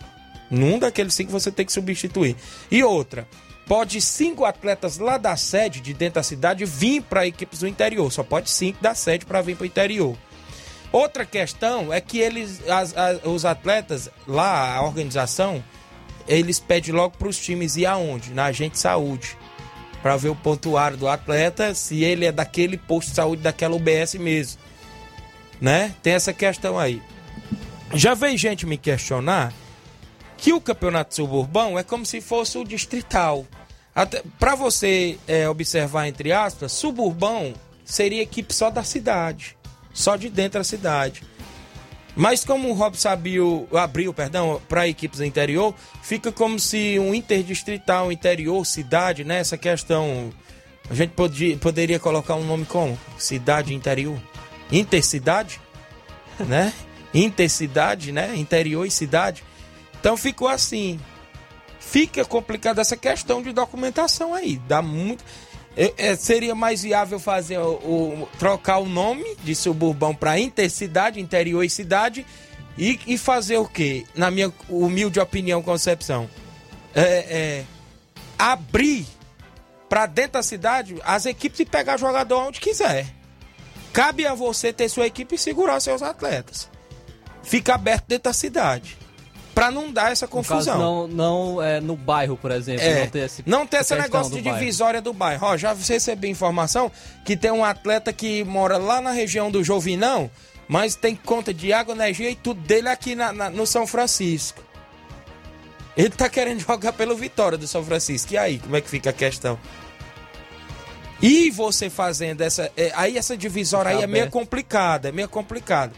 Speaker 1: Num daqueles cinco você tem que substituir. E outra, pode cinco atletas lá da sede, de dentro da cidade, vir para equipes do interior. Só pode cinco da sede para vir para o interior. Outra questão é que eles, as, as, os atletas lá, a organização, eles pedem logo para os times ir aonde? Na agente saúde. Para ver o pontuário do atleta, se ele é daquele posto de saúde daquela UBS mesmo. Né? Tem essa questão aí. Já veio gente me questionar que o campeonato suburbão é como se fosse o distrital. Para você é, observar, entre aspas, suburbão seria equipe só da cidade, só de dentro da cidade. Mas como o Rob Sabio abriu, perdão, para equipes do interior, fica como se um interdistrital, interior, cidade, né? Essa questão. A gente podia, poderia colocar um nome como? Cidade interior? Intercidade? né? Intercidade, né? Interior e cidade. Então ficou assim. Fica complicada essa questão de documentação aí. Dá muito. É, é, seria mais viável fazer o, o, trocar o nome de suburbão para intercidade, interior e cidade e, e, fazer o quê? Na minha humilde opinião, concepção, é, é abrir para dentro da cidade as equipes e pegar jogador onde quiser. Cabe a você ter sua equipe e segurar seus atletas. Fica aberto dentro da cidade para não dar essa confusão.
Speaker 2: não, não é, no bairro, por exemplo,
Speaker 1: é,
Speaker 2: não ter esse
Speaker 1: Não ter esse negócio de divisória do bairro. Ó, já recebeu informação que tem um atleta que mora lá na região do Jovinão, mas tem conta de água, energia e tudo dele aqui na, na, no São Francisco. Ele tá querendo jogar pelo Vitória do São Francisco. E aí, como é que fica a questão? E você fazendo essa. É, aí essa divisória aí é meio complicada, é meio complicada.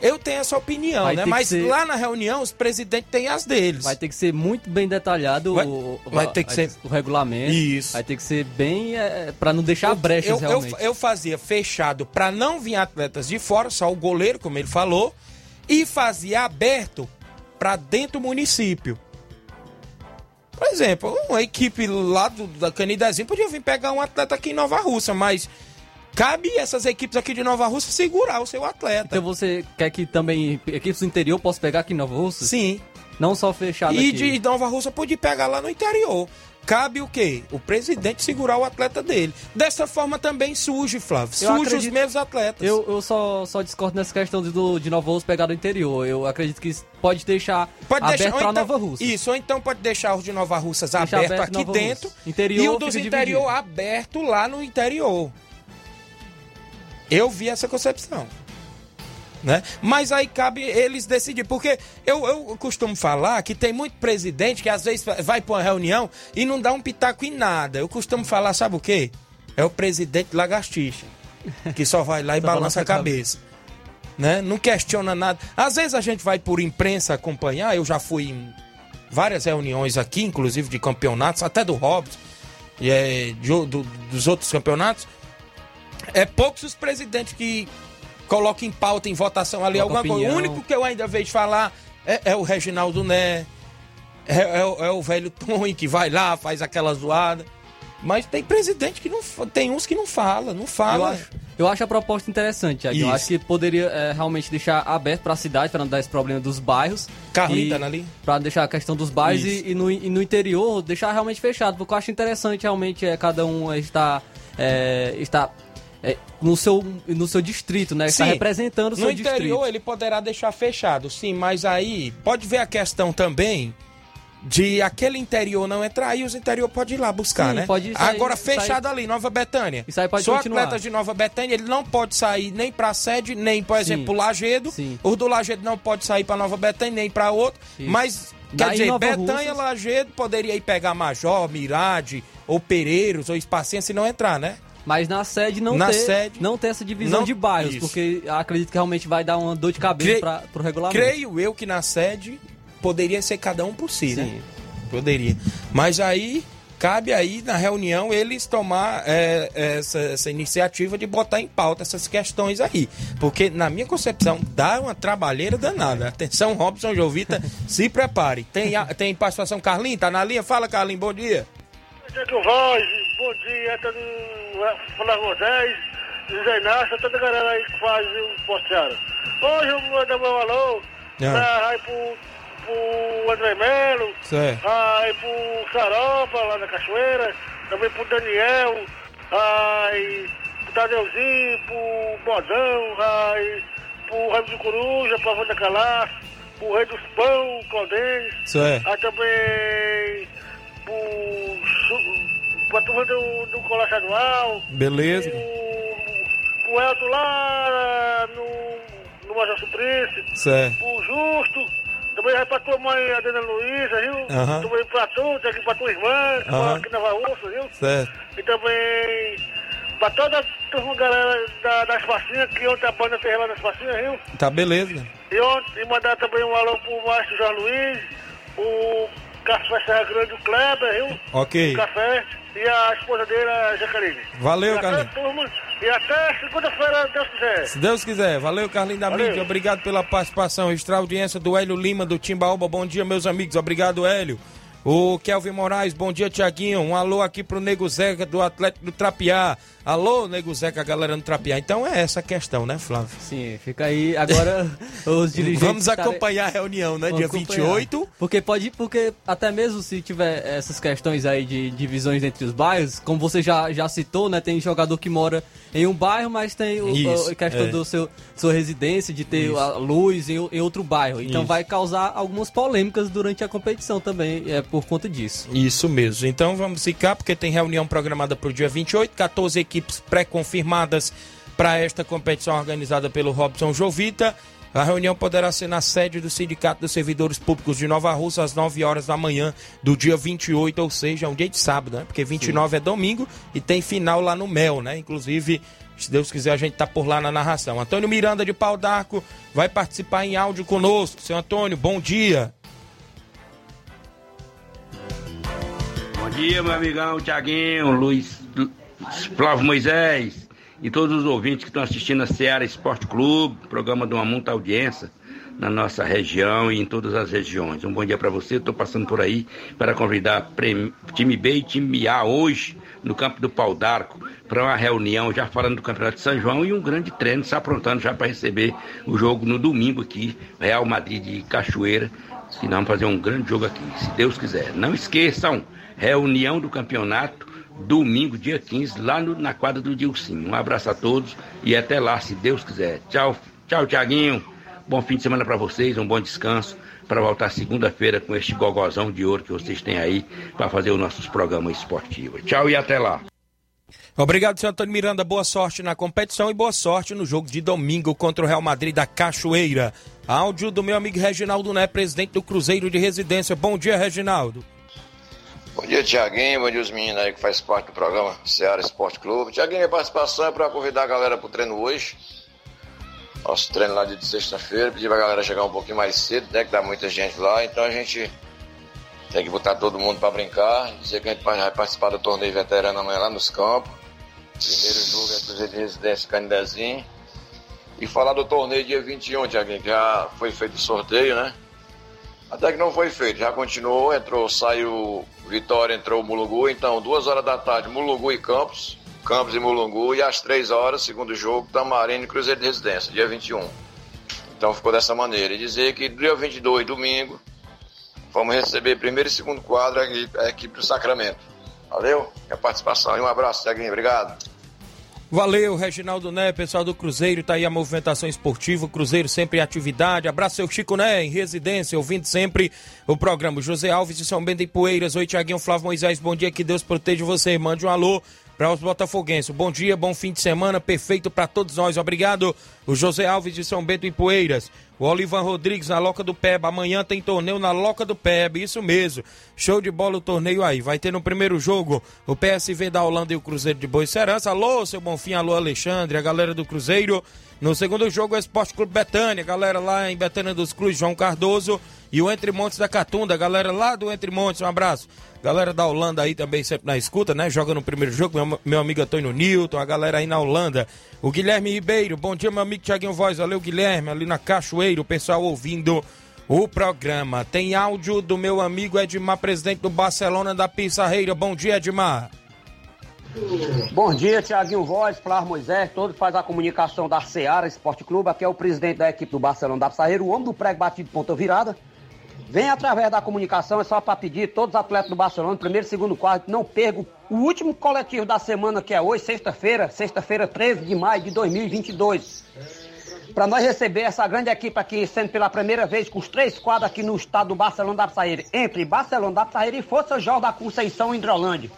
Speaker 1: Eu tenho essa opinião, vai né? Mas ser... lá na reunião os presidentes têm as deles.
Speaker 2: Vai ter que ser muito bem detalhado
Speaker 1: vai,
Speaker 2: o,
Speaker 1: vai ter que ser...
Speaker 2: o regulamento.
Speaker 1: Isso.
Speaker 2: Vai ter que ser bem é, para não deixar eu, brechas
Speaker 1: eu,
Speaker 2: realmente.
Speaker 1: Eu, eu fazia fechado para não vir atletas de fora, só o goleiro, como ele falou, e fazia aberto para dentro do município. Por exemplo, uma equipe lá do, da Canidezinho podia vir pegar um atleta aqui em Nova Russa, mas Cabe essas equipes aqui de Nova Rússia segurar o seu atleta.
Speaker 2: Então você quer que também equipes do interior possam pegar aqui em Nova Rússia?
Speaker 1: Sim.
Speaker 2: Não só fechado
Speaker 1: e
Speaker 2: aqui.
Speaker 1: E de Nova Rússia pode pegar lá no interior. Cabe o quê? O presidente segurar o atleta dele. Dessa forma também surge, Flávio. Eu surge acredito... os mesmos atletas.
Speaker 2: Eu, eu só, só discordo nessa questão do, de Nova Rússia pegar do interior. Eu acredito que pode deixar pode aberto deixar,
Speaker 1: então,
Speaker 2: Nova Rússia.
Speaker 1: Isso, ou então pode deixar os de Nova Rússia aberto, aberto aqui dentro.
Speaker 2: Interior
Speaker 1: e o dos interior dividido. aberto lá no interior. Eu vi essa concepção. Né? Mas aí cabe eles decidir, porque eu, eu costumo falar que tem muito presidente que às vezes vai para uma reunião e não dá um pitaco em nada. Eu costumo falar, sabe o quê? É o presidente lagartixa, que só vai lá e balança a cabeça. Né? Não questiona nada. Às vezes a gente vai por imprensa acompanhar, eu já fui em várias reuniões aqui, inclusive de campeonatos, até do Hobbs, e é, de, do, dos outros campeonatos. É poucos os presidentes que colocam em pauta, em votação ali alguma opinião. coisa. O único que eu ainda vejo falar é, é o Reginaldo Né, é, é, é, o velho Tony que vai lá, faz aquela zoada. Mas tem presidente que não. Tem uns que não fala, não fala.
Speaker 2: Eu acho, eu acho a proposta interessante, Eu acho que poderia é, realmente deixar aberto para a cidade, para não dar esse problema dos bairros.
Speaker 1: Carlita tá ali.
Speaker 2: Para deixar a questão dos bairros e, e, no, e, no, interior deixar realmente fechado. Porque eu acho interessante realmente é, cada um está. É, está é, no, seu, no seu distrito, né? Está representando o seu distrito.
Speaker 1: No interior ele poderá deixar fechado, sim, mas aí pode ver a questão também de aquele interior não entrar e os interior pode ir lá buscar, sim, né?
Speaker 2: Pode
Speaker 1: sair, Agora fechado sair, ali, Nova Betânia.
Speaker 2: Isso aí pode
Speaker 1: Só
Speaker 2: continuar.
Speaker 1: atletas de Nova Betânia, ele não pode sair nem para sede, nem, por exemplo, sim, Lagedo. Sim. Os do Lagedo não pode sair para Nova Betânia, nem para outro. Mas Quer dizer, Nova Betânia, Russas... Lagedo poderia ir pegar Major, Mirade, ou Pereiros, ou Espacinha se não entrar, né?
Speaker 2: Mas na sede não
Speaker 1: na
Speaker 2: ter,
Speaker 1: sede,
Speaker 2: não ter essa divisão
Speaker 1: não,
Speaker 2: de bairros, isso. porque acredito que realmente vai dar uma dor de cabeça para o regulamento.
Speaker 1: Creio eu que na sede poderia ser cada um por si, né? Sim. né? Poderia. Mas aí cabe aí na reunião eles tomar é, essa, essa, iniciativa de botar em pauta essas questões aí. Porque, na minha concepção, dá uma trabalheira danada. Atenção, Robson Jovita, se prepare. Tem, tem participação, Carlinhos? Tá na linha? Fala, Carlinhos, bom dia.
Speaker 6: Bom dia. Bom dia, todo Flávio Moisés, José Inácio, toda a galera aí que faz o Porteara. Hoje eu vou dar meu alô ah. pra, aí pro pro André Melo, aí pro Saropa lá na Cachoeira, também pro Daniel, aí pro Tadeuzinho, pro Bodão, aí pro Ramo de Coruja, pro Wanda Calaço, pro Rei dos Pão, Caldênis, aí também pro, pra turma do, do Colar Estadual,
Speaker 1: beleza,
Speaker 6: pro, pro Elton lá no, no Major Suplício,
Speaker 1: certo.
Speaker 6: pro Justo, também vai pra tua mãe, a dona Luísa, viu? Uhum. Também pra tu, aqui pra tua irmã, que uhum. aqui na Vaúça, viu?
Speaker 1: Certo.
Speaker 6: E também pra toda a turma, galera da, das facinhas, que ontem a banda fez lá nas facinhas, viu?
Speaker 1: Tá beleza.
Speaker 6: E ontem, mandar também um alô pro Márcio João Luiz, o Café Serra Grande, o Kleber, viu?
Speaker 1: Ok.
Speaker 6: O café e a esposa dele, a Jacarine.
Speaker 1: Valeu, Carlinhos.
Speaker 6: E até segunda-feira, se Deus quiser.
Speaker 1: Se Deus quiser. Valeu, Carlinhos da Valeu. Mídia. Obrigado pela participação. Extra audiência do Hélio Lima, do Timbaúba. Bom dia, meus amigos. Obrigado, Hélio. O Kelvin Moraes, bom dia, Tiaguinho. Um alô aqui pro Nego Zeca do Atlético do Trapiá. Alô, Nego Zeca, galera do Trapiá. Então é essa a questão, né, Flávio?
Speaker 2: Sim, fica aí. Agora os dirigentes.
Speaker 1: Vamos acompanhar a reunião, né? Dia acompanhar. 28.
Speaker 2: Porque pode, porque até mesmo se tiver essas questões aí de divisões entre os bairros, como você já, já citou, né? Tem jogador que mora em um bairro, mas tem o, Isso, a questão é. do seu sua residência, de ter Isso. a luz em, em, outro bairro. Então Isso. vai causar algumas polêmicas durante a competição também, é por conta disso.
Speaker 1: Isso mesmo. Então vamos ficar, porque tem reunião programada para o dia 28, 14 equipes pré-confirmadas para esta competição organizada pelo Robson Jovita. A reunião poderá ser na sede do Sindicato dos Servidores Públicos de Nova Rússia às 9 horas da manhã do dia 28, ou seja, é um dia de sábado, né? Porque 29 Sim. é domingo e tem final lá no Mel, né? Inclusive, se Deus quiser, a gente tá por lá na narração. Antônio Miranda de Pau d'Arco vai participar em áudio conosco. Seu Antônio, bom dia.
Speaker 7: Dia, meu amigão Tiaguinho, Luiz, Flávio Moisés e todos os ouvintes que estão assistindo a Seara Esporte Clube, programa de uma muita audiência na nossa região e em todas as regiões. Um bom dia para você. Estou passando por aí para convidar time B e time A hoje no campo do Pau d'Arco para uma reunião já falando do Campeonato de São João e um grande treino se aprontando já para receber o jogo no domingo aqui, Real Madrid de Cachoeira. Que nós vamos fazer um grande jogo aqui, se Deus quiser. Não esqueçam, reunião do campeonato domingo, dia 15, lá no, na quadra do Dilcinho. Um abraço a todos e até lá, se Deus quiser. Tchau, tchau, Tiaguinho. Bom fim de semana para vocês, um bom descanso para voltar segunda-feira com este gogozão de ouro que vocês têm aí para fazer os nossos programas esportivos. Tchau e até lá.
Speaker 1: Obrigado, senhor Antônio Miranda. Boa sorte na competição e boa sorte no jogo de domingo contra o Real Madrid da Cachoeira. Áudio do meu amigo Reginaldo Né, presidente do Cruzeiro de Residência. Bom dia, Reginaldo.
Speaker 8: Bom dia, Tiaguinho. Bom dia, os meninos aí que faz parte do programa Ceará Esporte Clube. Tiaguinho, minha participação é para convidar a galera para o treino hoje. Nosso treino lá de sexta-feira. Pedir a galera chegar um pouquinho mais cedo, né? Que dá muita gente lá. Então a gente tem que botar todo mundo para brincar. Dizer que a gente vai participar do torneio veterano amanhã lá nos campos. Primeiro jogo é Cruzeiro de Residência Canidezinho. E falar do torneio dia 21, Tiaguinho, que já foi feito o sorteio, né? Até que não foi feito, já continuou, entrou, saiu Vitória, entrou Mulungu, então duas horas da tarde, Mulungu e Campos, Campos e Mulungu, e às três horas, segundo jogo, Tamarino e Cruzeiro de Residência, dia 21. Então ficou dessa maneira. E dizer que dia 22, domingo, vamos receber primeiro e segundo quadro a equipe do Sacramento. Valeu? A participação e um abraço, Tiaguinho. Obrigado.
Speaker 1: Valeu, Reginaldo Né, pessoal do Cruzeiro, tá aí a movimentação esportiva, Cruzeiro sempre em atividade. Abraço seu Chico Né, em residência, ouvindo sempre o programa. José Alves de São Bento em Poeiras. Oi, Tiaguinho Flávio Moisés, bom dia, que Deus proteja você. Mande um alô para os botafoguenses. Bom dia, bom fim de semana, perfeito para todos nós. Obrigado, o José Alves de São Bento em Poeiras. O Olivan Rodrigues na Loca do Peba. Amanhã tem torneio na Loca do Peba. Isso mesmo. Show de bola o torneio aí. Vai ter no primeiro jogo o PSV da Holanda e o Cruzeiro de Boicerança. Alô, seu Bonfim. Alô, Alexandre. A galera do Cruzeiro. No segundo jogo, o Esporte Clube Betânia. Galera lá em Betânia dos Cruz, João Cardoso. E o Entre Montes da Catunda. Galera lá do Entre Montes. Um abraço. Galera da Holanda aí também sempre na escuta, né? Joga no primeiro jogo, meu, meu amigo Antônio Newton, a galera aí na Holanda. O Guilherme Ribeiro, bom dia, meu amigo Tiaguinho Voz. Valeu, Guilherme, ali na Cachoeira, o pessoal ouvindo o programa. Tem áudio do meu amigo Edmar, presidente do Barcelona da Pissarreira. Bom dia, Edmar.
Speaker 9: Bom dia, Tiaguinho Voz, Flávio Moisés, todo faz a comunicação da Seara Esporte Clube. Aqui é o presidente da equipe do Barcelona da Pissarreira, o homem do prego batido ponta virada. Vem através da comunicação, é só para pedir todos os atletas do Barcelona, primeiro segundo quarto, não percam o último coletivo da semana, que é hoje, sexta-feira, sexta-feira 13 de maio de 2022. Para nós receber essa grande equipe aqui, sendo pela primeira vez com os três quadros aqui no estado do Barcelona da Psaíra, entre Barcelona da Psaíra e Força Jorge da Conceição Hidrolândia.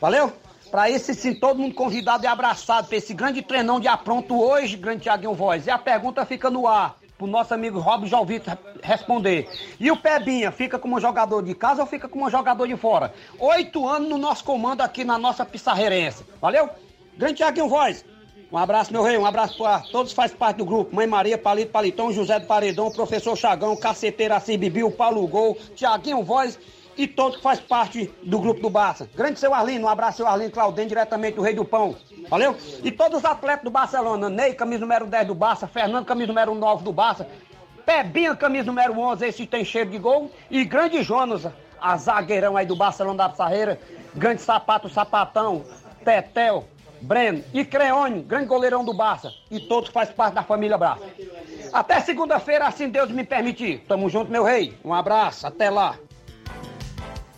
Speaker 9: Valeu? Para esse sim, todo mundo convidado e abraçado para esse grande treinão de apronto hoje, grande Tiaguinho Voz. E a pergunta fica no ar pro nosso amigo Rob João Vitor responder. E o Pebinha, fica como jogador de casa ou fica como jogador de fora? Oito anos no nosso comando aqui na nossa Pissarreirense. Valeu? Grande Tiaguinho Voz. Um abraço, meu rei, um abraço para todos faz parte do grupo. Mãe Maria, Palito Palitão, José do Paredão, Professor Chagão, Caceteira Assi Bibi, Paulo Gol, Tiaguinho Voz e todos que faz parte do grupo do Barça. Grande seu Arlindo, um abraço, seu Arlindo Claudem, diretamente do Rei do Pão. Valeu? E todos os atletas do Barcelona, Ney, camisa número 10 do Barça, Fernando, camisa número 9 do Barça, Pebinha, camisa número 11, esse tem cheiro de gol, e grande Jonas, a zagueirão aí do Barcelona da Pissarreira, grande sapato, sapatão, Tetel, Breno e Creone, grande goleirão do Barça, e todos faz parte da família Barça. Até segunda-feira, assim Deus me permitir. Tamo junto, meu rei. Um abraço, até lá.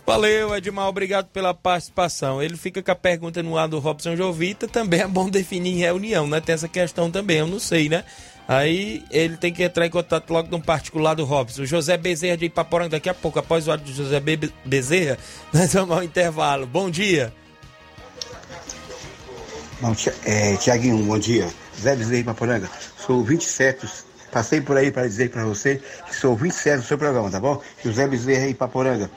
Speaker 1: Valeu, Edmar, obrigado pela participação. Ele fica com a pergunta no ar do Robson Jovita, também é bom definir em reunião, né? Tem essa questão também, eu não sei, né? Aí ele tem que entrar em contato logo no particular do Robson. O José Bezerra de Ipaporanga, daqui a pouco, após o áudio do José Be Bezerra, nós vamos ao intervalo. Bom dia.
Speaker 10: Bom, é, Tiaguinho, bom dia. Zé Bezerra de Ipaporanga. Sou 27 Passei por aí para dizer para você que sou 27 do seu programa, tá bom? José Bezerra de Ipaporanga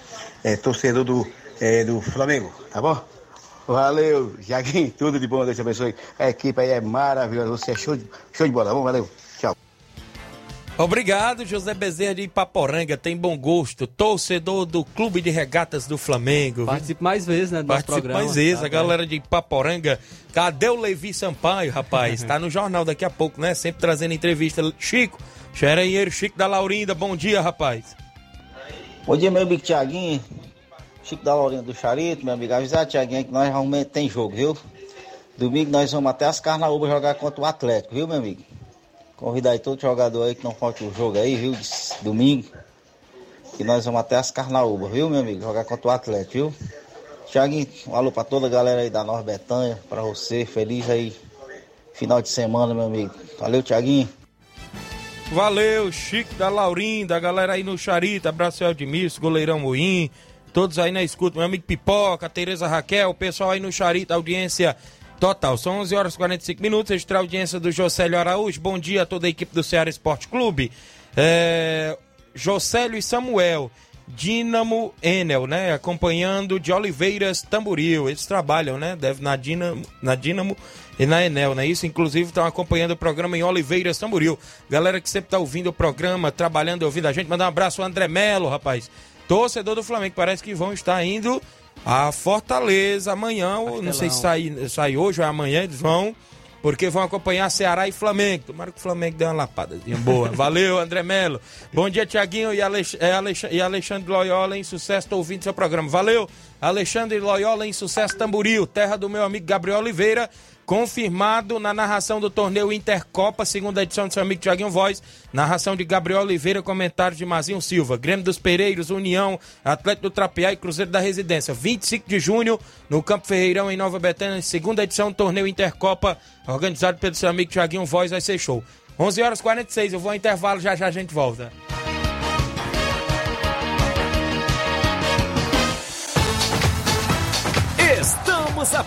Speaker 10: é, torcedor do, é, do Flamengo, tá bom? Valeu, Jaguinho, tudo de bom, Deus te abençoe. A equipe aí é maravilhosa, você é show de, show de bola, tá bom? Valeu, tchau.
Speaker 1: Obrigado, José Bezerra de Ipaporanga, tem bom gosto, torcedor do Clube de Regatas do Flamengo.
Speaker 2: Participe mais vezes, né, do
Speaker 1: Participe programa. mais vezes, tá a galera de Ipaporanga. Cadê o Levi Sampaio, rapaz? tá no jornal daqui a pouco, né? Sempre trazendo entrevista. Chico, xerenheiro Chico da Laurinda, bom dia, rapaz.
Speaker 11: Bom dia, meu amigo Tiaguinho. Chico da Laurinha do Charito, meu amigo. Avisar, Tiaguinho, que nós realmente tem jogo, viu? Domingo nós vamos até as Carnaúbas jogar contra o Atlético, viu, meu amigo? Convidar aí todo jogador aí que não falta o jogo aí, viu? Domingo. Que nós vamos até as Carnaúbas, viu, meu amigo? Jogar contra o Atlético, viu? Tiaguinho, um alô pra toda a galera aí da Nova Betanha, pra você. Feliz aí final de semana, meu amigo. Valeu, Tiaguinho.
Speaker 1: Valeu, Chico da Laurinda, a galera aí no Charita, abraço Edmilson, goleirão Moim, todos aí na escuta, meu amigo Pipoca, Tereza Raquel, o pessoal aí no Charita, audiência total. São 11 horas e 45 minutos, extra audiência do Josélio Araújo. Bom dia a toda a equipe do Ceará Esporte Clube. É, Josélio e Samuel. Dínamo Enel, né? Acompanhando de Oliveiras Tamboril. Eles trabalham, né? Deve na Dínamo, na Dínamo e na Enel, né? Isso, inclusive, estão acompanhando o programa em Oliveiras Tamboril. Galera que sempre está ouvindo o programa, trabalhando ouvindo a gente. Mandar um abraço ao André Melo, rapaz. Torcedor do Flamengo. Parece que vão estar indo a Fortaleza amanhã. Não sei se sai, sai hoje ou é amanhã. Eles vão porque vão acompanhar Ceará e Flamengo. Tomara que o Flamengo dê uma lapada boa. Valeu, André Melo. Bom dia, Tiaguinho e, Alex, é, e Alexandre Loyola em sucesso. Estou ouvindo seu programa. Valeu, Alexandre Loyola em sucesso Tamburil, terra do meu amigo Gabriel Oliveira. Confirmado na narração do torneio Intercopa, segunda edição do seu amigo Tiaguinho Voz. Narração de Gabriel Oliveira, comentário de Mazinho Silva. Grêmio dos Pereiros, União, Atlético do Trapear e Cruzeiro da Residência. 25 de junho, no Campo Ferreirão, em Nova Betânia, segunda edição do torneio Intercopa, organizado pelo seu amigo Tiaguinho Voz. Vai ser show. 11 horas e 46, eu vou ao intervalo, já já a gente volta.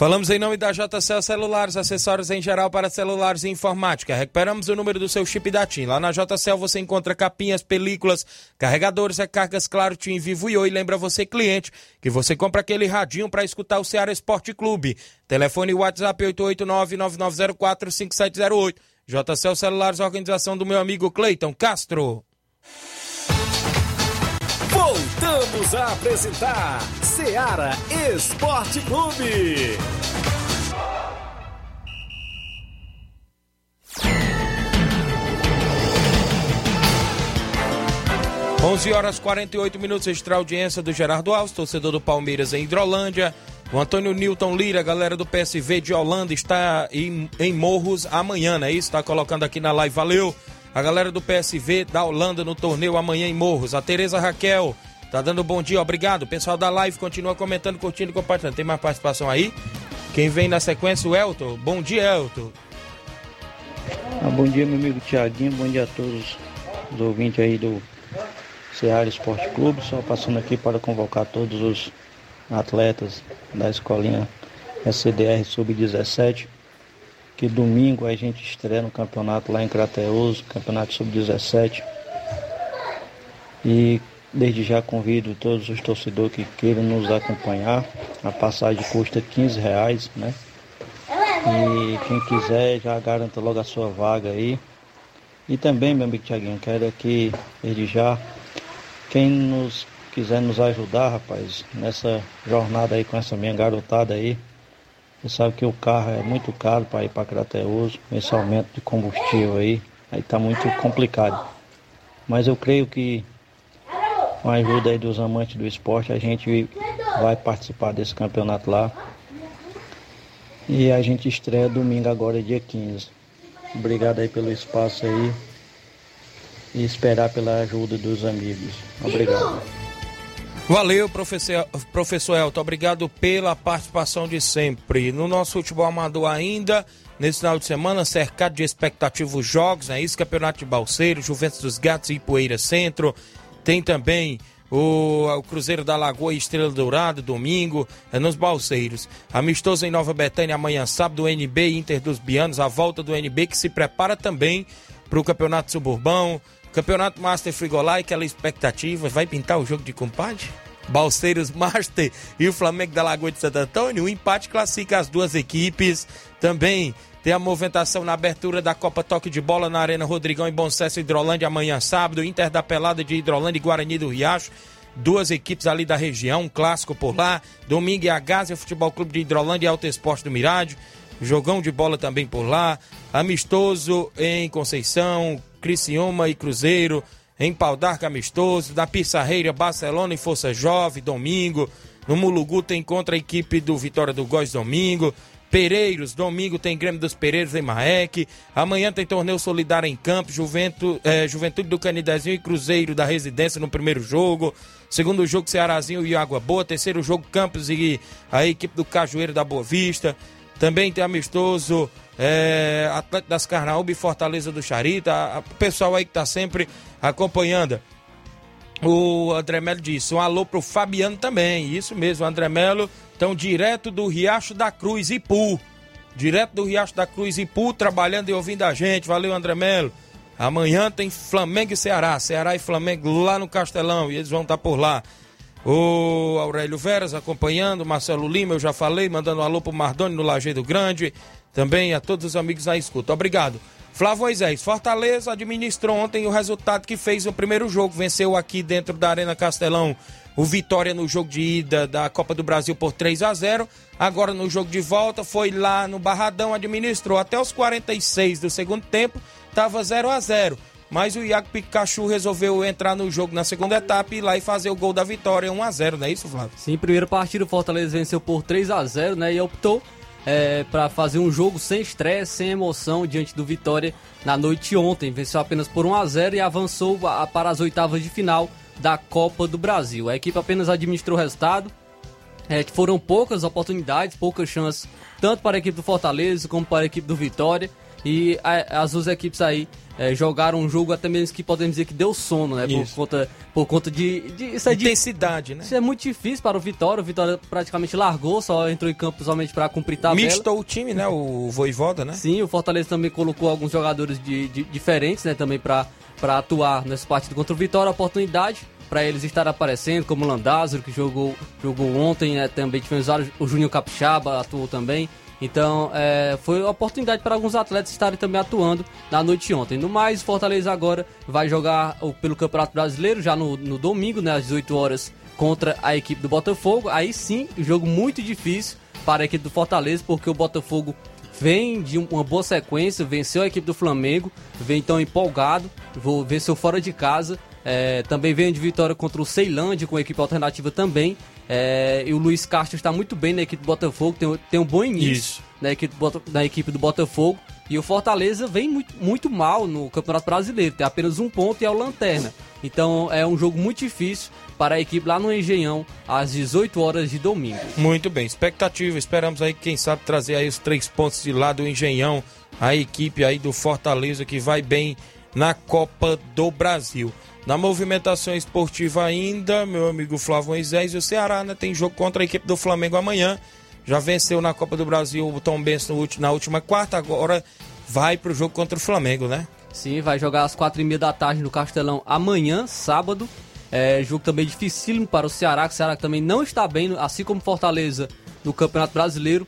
Speaker 1: Falamos em nome da JCL Celulares, acessórios em geral para celulares e informática. Recuperamos o número do seu chip da TIM. Lá na JCL você encontra capinhas, películas, carregadores, recargas, claro, TIM Vivo e Oi. Lembra você, cliente, que você compra aquele radinho para escutar o Ceará Esporte Clube. Telefone WhatsApp 889-9904-5708. JCL Celulares, organização do meu amigo Cleiton Castro.
Speaker 3: Voltamos a apresentar Seara Esporte Clube.
Speaker 1: 11 horas 48 minutos, extra audiência do Gerardo Alves, torcedor do Palmeiras em Hidrolândia. O Antônio Newton Lira, galera do PSV de Holanda, está em, em Morros amanhã, é isso? Está colocando aqui na live, valeu. A galera do PSV da Holanda no torneio amanhã em Morros. A Tereza Raquel tá dando bom dia, obrigado. O pessoal da live continua comentando, curtindo e compartilhando. Tem mais participação aí? Quem vem na sequência, o Elton. Bom dia, Elton.
Speaker 12: Ah, bom dia, meu amigo Tiaguinho. Bom dia a todos os ouvintes aí do Ceará Esporte Clube. Só passando aqui para convocar todos os atletas da escolinha SCDR Sub-17 que domingo a gente estreia no campeonato lá em Crateus, campeonato sub-17. E desde já convido todos os torcedores que queiram nos acompanhar. A passagem custa 15 reais, né? E quem quiser já garanta logo a sua vaga aí. E também, meu amigo Tiaguinho, quero aqui, desde já, quem nos quiser nos ajudar, rapaz, nessa jornada aí com essa minha garotada aí, você sabe que o carro é muito caro para ir para Crateus, esse aumento de combustível aí, aí está muito complicado. Mas eu creio que com a ajuda aí dos amantes do esporte, a gente vai participar desse campeonato lá. E a gente estreia domingo agora, dia 15. Obrigado aí pelo espaço aí e esperar pela ajuda dos amigos. Obrigado.
Speaker 1: Valeu, professor, professor Elton. Obrigado pela participação de sempre. No nosso futebol amador ainda, nesse final de semana, cercado de expectativos jogos, né? Isso, Campeonato de Balseiro, Juventus dos Gatos e Poeira Centro. Tem também o, o, Cruzeiro da Lagoa e Estrela Dourada, domingo, é nos Balseiros. Amistoso em Nova Betânia, amanhã sábado, NB Inter dos Bianos, a volta do NB que se prepara também para o Campeonato Suburbão. Campeonato Master Frigolai, aquela expectativa, vai pintar o jogo de compadre? Balseiros Master e o Flamengo da Lagoa de Santo Antônio. O empate classifica as duas equipes. Também tem a movimentação na abertura da Copa Toque de Bola na Arena Rodrigão em Bom Sucesso, Hidrolândia, amanhã sábado. Inter da Pelada de Hidrolândia e Guarani do Riacho. Duas equipes ali da região, um clássico por lá. Domingo é a Gásia Futebol Clube de Hidrolândia e Alto Esporte do Mirádio. Jogão de bola também por lá. Amistoso em Conceição, Criciúma e Cruzeiro, em Pau d'Arco amistoso, da Pissarreira, Barcelona e Força Jovem, domingo. No Mulugu tem contra a equipe do Vitória do Góis, domingo. Pereiros, domingo tem Grêmio dos Pereiros em Maek. Amanhã tem torneio solidário em Campos, Juventude, é, Juventude do Canidezinho e Cruzeiro da Residência no primeiro jogo. Segundo jogo, Cearazinho e Água Boa. Terceiro jogo, Campos e a equipe do Cajueiro da Boa Vista. Também tem amistoso é, Atlético das Carnaúbas e Fortaleza do Charita. O pessoal aí que tá sempre acompanhando. O André Melo disse: um alô pro Fabiano também. Isso mesmo, André Melo. Então, direto do Riacho da Cruz, Ipu. Direto do Riacho da Cruz, Ipu, trabalhando e ouvindo a gente. Valeu, André Melo. Amanhã tem Flamengo e Ceará. Ceará e Flamengo lá no Castelão. E eles vão estar tá por lá. O Aurélio Veras acompanhando, Marcelo Lima, eu já falei, mandando um alô pro Mardoni no Lajeado Grande, também a todos os amigos na escuta. Obrigado. Flávio Moisés, Fortaleza administrou ontem o resultado que fez no primeiro jogo. Venceu aqui dentro da Arena Castelão o Vitória no jogo de ida da Copa do Brasil por 3 a 0 Agora no jogo de volta foi lá no Barradão, administrou até os 46 do segundo tempo, estava 0 a 0 mas o Iago Pikachu resolveu entrar no jogo na segunda etapa e ir lá e fazer o gol da vitória 1 a 0 não é isso, Flávio?
Speaker 2: Sim, primeira partida o Fortaleza venceu por 3 a 0 né? E optou é, para fazer um jogo sem estresse, sem emoção diante do Vitória na noite ontem. Venceu apenas por 1 a 0 e avançou para as oitavas de final da Copa do Brasil. A equipe apenas administrou o resultado. É, foram poucas oportunidades, poucas chances, tanto para a equipe do Fortaleza como para a equipe do Vitória. E a, as duas equipes aí é, jogaram um jogo até mesmo que podemos dizer que deu sono, né? Por conta, por conta de, de
Speaker 1: isso é intensidade,
Speaker 2: de,
Speaker 1: né?
Speaker 2: Isso é muito difícil para o Vitória. O Vitória praticamente largou, só entrou em campo somente para cumprir tabela.
Speaker 1: Mistou o time, né? O Voivoda, né?
Speaker 2: Sim, o Fortaleza também colocou alguns jogadores de, de diferentes, né? Também para atuar nessa partida contra o Vitória. Oportunidade para eles estar aparecendo, como o Landázaro, que jogou, jogou ontem, né? também tivemos vários, o Júnior Capixaba atuou também. Então, é, foi uma oportunidade para alguns atletas estarem também atuando na noite ontem. No mais, Fortaleza agora vai jogar pelo Campeonato Brasileiro já no, no domingo, né, às 18 horas, contra a equipe do Botafogo. Aí sim, jogo muito difícil para a equipe do Fortaleza, porque o Botafogo vem de uma boa sequência, venceu a equipe do Flamengo, vem tão empolgado, venceu fora de casa, é, também vem de vitória contra o Ceilândia com a equipe alternativa também. É, e o Luiz Castro está muito bem na equipe do Botafogo, tem, tem um bom início na equipe, na equipe do Botafogo. E o Fortaleza vem muito, muito mal no Campeonato Brasileiro, tem apenas um ponto e é o Lanterna. Então é um jogo muito difícil para a equipe lá no Engenhão, às 18 horas de domingo.
Speaker 1: Muito bem, expectativa, esperamos aí, quem sabe, trazer aí os três pontos de lá do Engenhão, a equipe aí do Fortaleza que vai bem na Copa do Brasil. Na movimentação esportiva ainda, meu amigo Flávio Moisés, e o Ceará né, tem jogo contra a equipe do Flamengo amanhã. Já venceu na Copa do Brasil o Tom Benz na última quarta, agora vai pro jogo contra o Flamengo, né?
Speaker 2: Sim, vai jogar às quatro e meia da tarde no Castelão amanhã, sábado. É, jogo também dificílimo para o Ceará, que o Ceará também não está bem, assim como Fortaleza no Campeonato Brasileiro.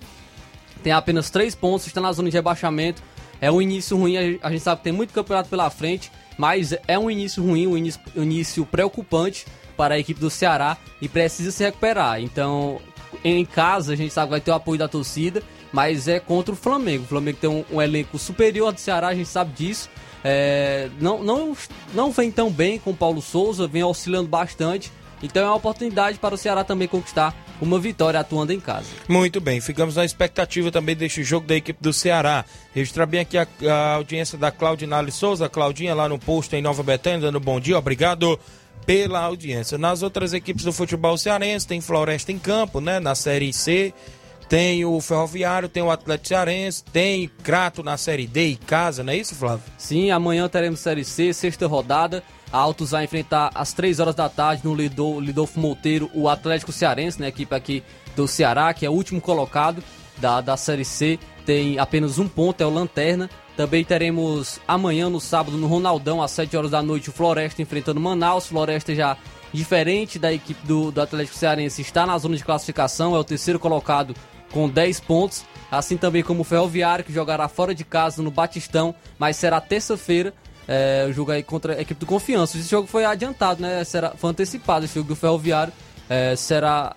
Speaker 2: Tem apenas três pontos, está na zona de rebaixamento. É um início ruim, a gente sabe que tem muito campeonato pela frente. Mas é um início ruim, um início, preocupante para a equipe do Ceará e precisa se recuperar. Então, em casa, a gente sabe que vai ter o apoio da torcida, mas é contra o Flamengo. O Flamengo tem um, um elenco superior ao do Ceará, a gente sabe disso. É, não, não, não vem tão bem com o Paulo Souza, vem oscilando bastante. Então é uma oportunidade para o Ceará também conquistar uma vitória atuando em casa.
Speaker 1: Muito bem, ficamos na expectativa também deste jogo da equipe do Ceará. Registrar bem aqui a, a audiência da Claudinale Souza, Claudinha lá no posto em Nova Betânia, dando bom dia, obrigado pela audiência. Nas outras equipes do futebol cearense, tem Floresta em Campo, né, na Série C, tem o Ferroviário, tem o Atlético Cearense, tem Crato na Série D e Casa, não é isso, Flávio?
Speaker 2: Sim, amanhã teremos Série C, sexta rodada. A Autos vai enfrentar às 3 horas da tarde no Lidolfo Monteiro o Atlético Cearense, né, equipe aqui do Ceará, que é o último colocado da, da Série C, tem apenas um ponto, é o Lanterna. Também teremos amanhã, no sábado, no Ronaldão, às 7 horas da noite, o Floresta enfrentando Manaus. Floresta já diferente da equipe do, do Atlético Cearense, está na zona de classificação, é o terceiro colocado com 10 pontos. Assim também como o Ferroviário, que jogará fora de casa no Batistão, mas será terça-feira é, o jogo aí contra a equipe do Confiança. Esse jogo foi adiantado, né? Será, foi antecipado esse jogo do Ferroviário. É, será,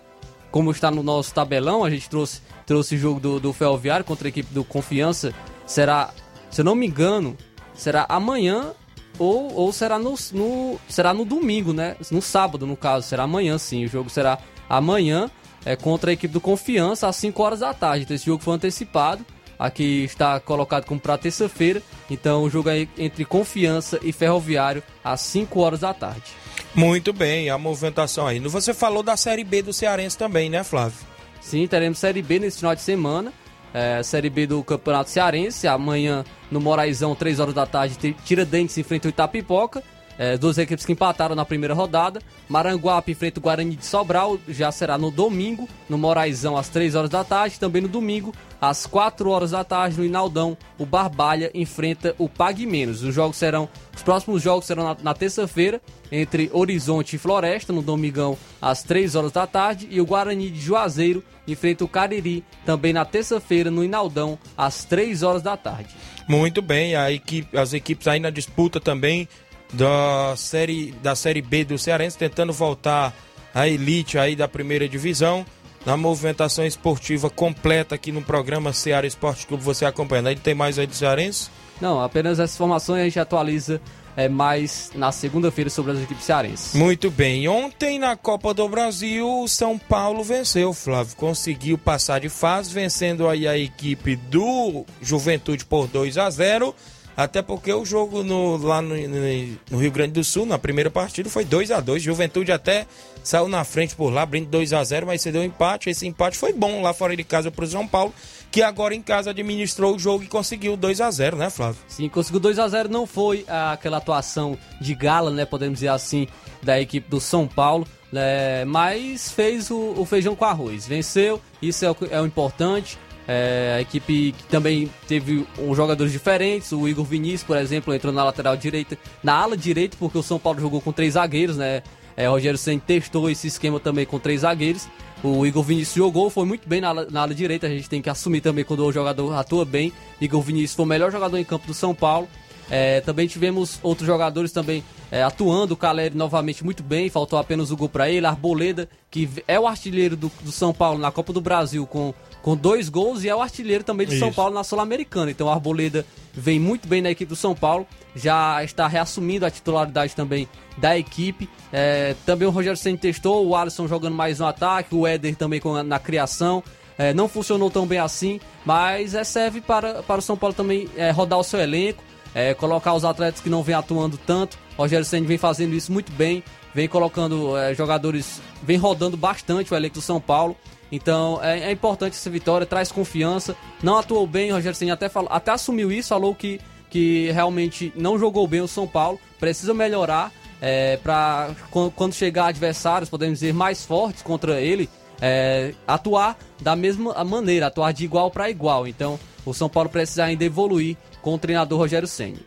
Speaker 2: como está no nosso tabelão, a gente trouxe, trouxe o jogo do, do Ferroviário contra a equipe do Confiança. Será, se eu não me engano, será amanhã ou, ou será, no, no, será no domingo, né? No sábado, no caso. Será amanhã, sim. O jogo será amanhã é, contra a equipe do Confiança às 5 horas da tarde. Então esse jogo foi antecipado. Aqui está colocado como para terça-feira. Então o jogo é entre Confiança e Ferroviário às 5 horas da tarde.
Speaker 1: Muito bem, a movimentação aí. Você falou da Série B do Cearense também, né, Flávio?
Speaker 2: Sim, teremos Série B nesse final de semana. É, série B do Campeonato Cearense. Amanhã no Moraizão, 3 horas da tarde, Tiradentes enfrenta o Itapipoca. É, duas equipes que empataram na primeira rodada. Maranguape enfrenta o Guarani de Sobral, já será no domingo, no Moraizão, às 3 horas da tarde. Também no domingo, às 4 horas da tarde, no Inaldão, o Barbalha enfrenta o Pague Menos. Os jogos serão. Os próximos jogos serão na, na terça-feira, entre Horizonte e Floresta, no domingão, às 3 horas da tarde. E o Guarani de Juazeiro enfrenta o Cariri, também na terça-feira, no Inaldão, às 3 horas da tarde.
Speaker 1: Muito bem, a equipe, as equipes aí na disputa também da série, da série B do Cearense, tentando voltar à elite aí da primeira divisão. Na movimentação esportiva completa aqui no programa Ceará Esporte Clube, você acompanhando. Aí tem mais aí do Cearense?
Speaker 2: Não, apenas essas informações a gente atualiza é, mais na segunda-feira sobre as equipes cearenses.
Speaker 1: Muito bem. Ontem na Copa do Brasil, o São Paulo venceu, Flávio. Conseguiu passar de fase, vencendo aí a equipe do Juventude por 2 a 0 até porque o jogo no, lá no, no, Rio Grande do Sul, na primeira partida, foi 2 a 2 Juventude até saiu na frente por lá, abrindo 2 a 0 mas cedeu um empate. Esse empate foi bom lá fora de casa para o São Paulo, que agora em casa administrou o jogo e conseguiu 2 a 0 né, Flávio?
Speaker 2: Sim, conseguiu 2 a 0 Não foi aquela atuação de gala, né, podemos dizer assim, da equipe do São Paulo. É, mas fez o, o, feijão com arroz. Venceu, isso é o, é o importante. É, a equipe que também teve um jogadores diferentes. O Igor Vinícius, por exemplo, entrou na lateral direita, na ala direita, porque o São Paulo jogou com três zagueiros, né? É, Rogério Senna testou esse esquema também com três zagueiros. O Igor Vinícius jogou, foi muito bem na na ala direita. A gente tem que assumir também quando o jogador atua bem. Igor Vinícius foi o melhor jogador em campo do São Paulo. É, também tivemos outros jogadores também é, atuando. O Caleri novamente muito bem, faltou apenas o gol para ele. Arboleda, que é o artilheiro do, do São Paulo na Copa do Brasil com com dois gols e é o artilheiro também de Isso. São Paulo na Sul-Americana. Então o Arboleda vem muito bem na equipe do São Paulo, já está reassumindo a titularidade também da equipe. É, também o Rogério Senna testou, o Alisson jogando mais no ataque, o Éder também com, na criação. É, não funcionou tão bem assim, mas é, serve para, para o São Paulo também é, rodar o seu elenco, é, colocar os atletas que não vêm atuando tanto. O Rogério Senna vem fazendo isso muito bem, vem colocando é, jogadores, vem rodando bastante o elenco do São Paulo. Então é, é, importante essa vitória, traz confiança. Não atuou bem, o Rogério Senna até, falou, até assumiu isso, falou que, que realmente não jogou bem o São Paulo, precisa melhorar é, para quando chegar adversários, podemos dizer, mais fortes contra ele, é, atuar da mesma maneira, atuar de igual para igual. Então o São Paulo precisa ainda evoluir com o treinador Rogério Senna.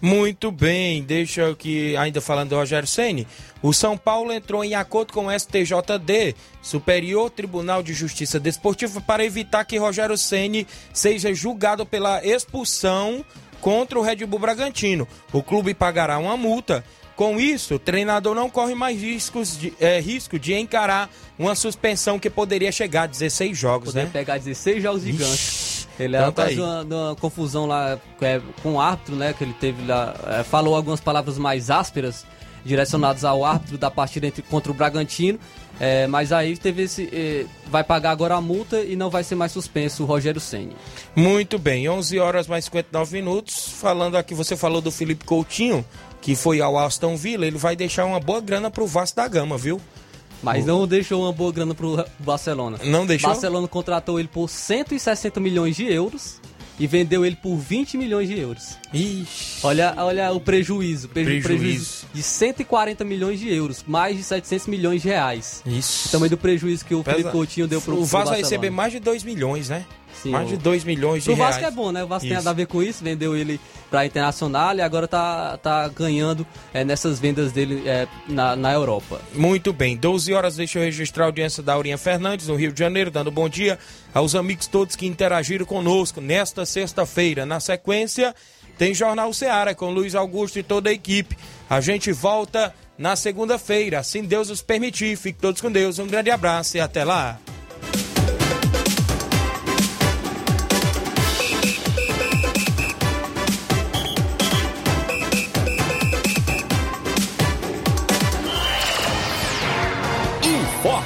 Speaker 1: Muito bem, deixa eu que ainda falando do Rogério Ceni, o São Paulo entrou em acordo com o STJD, Superior Tribunal de Justiça Desportiva, para evitar que Rogério Ceni seja julgado pela expulsão contra o Red Bull Bragantino. O clube pagará uma multa. Com isso, o treinador não corre mais riscos de, é, risco de encarar uma suspensão que poderia chegar a 16 jogos,
Speaker 2: Poder
Speaker 1: né?
Speaker 2: pegar 16 jogos de gancho. Ele então, tá uma, uma, confusão lá é, com o árbitro, né? Que ele teve lá. É, falou algumas palavras mais ásperas direcionadas ao árbitro da partida entre, contra o Bragantino. É, mas aí teve esse. É, vai pagar agora a multa e não vai ser mais suspenso o Rogério Senni.
Speaker 1: Muito bem, 11 horas mais 59 minutos. Falando aqui, você falou do Felipe Coutinho, que foi ao Aston Villa. Ele vai deixar uma boa grana pro Vasco da Gama, viu?
Speaker 2: Mas não deixou uma boa grana pro Barcelona.
Speaker 1: Não deixou?
Speaker 2: Barcelona contratou ele por 160 milhões de euros e vendeu ele por 20 milhões de euros.
Speaker 1: Ixi.
Speaker 2: Olha, olha o prejuízo, prejuízo. Prejuízo de 140 milhões de euros, mais de 700 milhões de reais.
Speaker 1: Isso.
Speaker 2: Também do prejuízo que o Pesa. Felipe Coutinho deu pro
Speaker 1: O Vasco vai receber mais de 2 milhões, né? Sim, mais de 2 milhões de
Speaker 2: o
Speaker 1: reais.
Speaker 2: O Vasco é bom, né? O Vasco isso. tem nada a ver com isso, vendeu ele para Internacional e agora tá, tá ganhando é, nessas vendas dele é, na, na Europa.
Speaker 1: Muito bem, 12 horas, deixa eu registrar a audiência da Aurinha Fernandes, no Rio de Janeiro, dando bom dia aos amigos todos que interagiram conosco nesta sexta-feira. Na sequência, tem Jornal Seara com Luiz Augusto e toda a equipe. A gente volta na segunda-feira, assim Deus nos permitir. Fique todos com Deus, um grande abraço e até lá.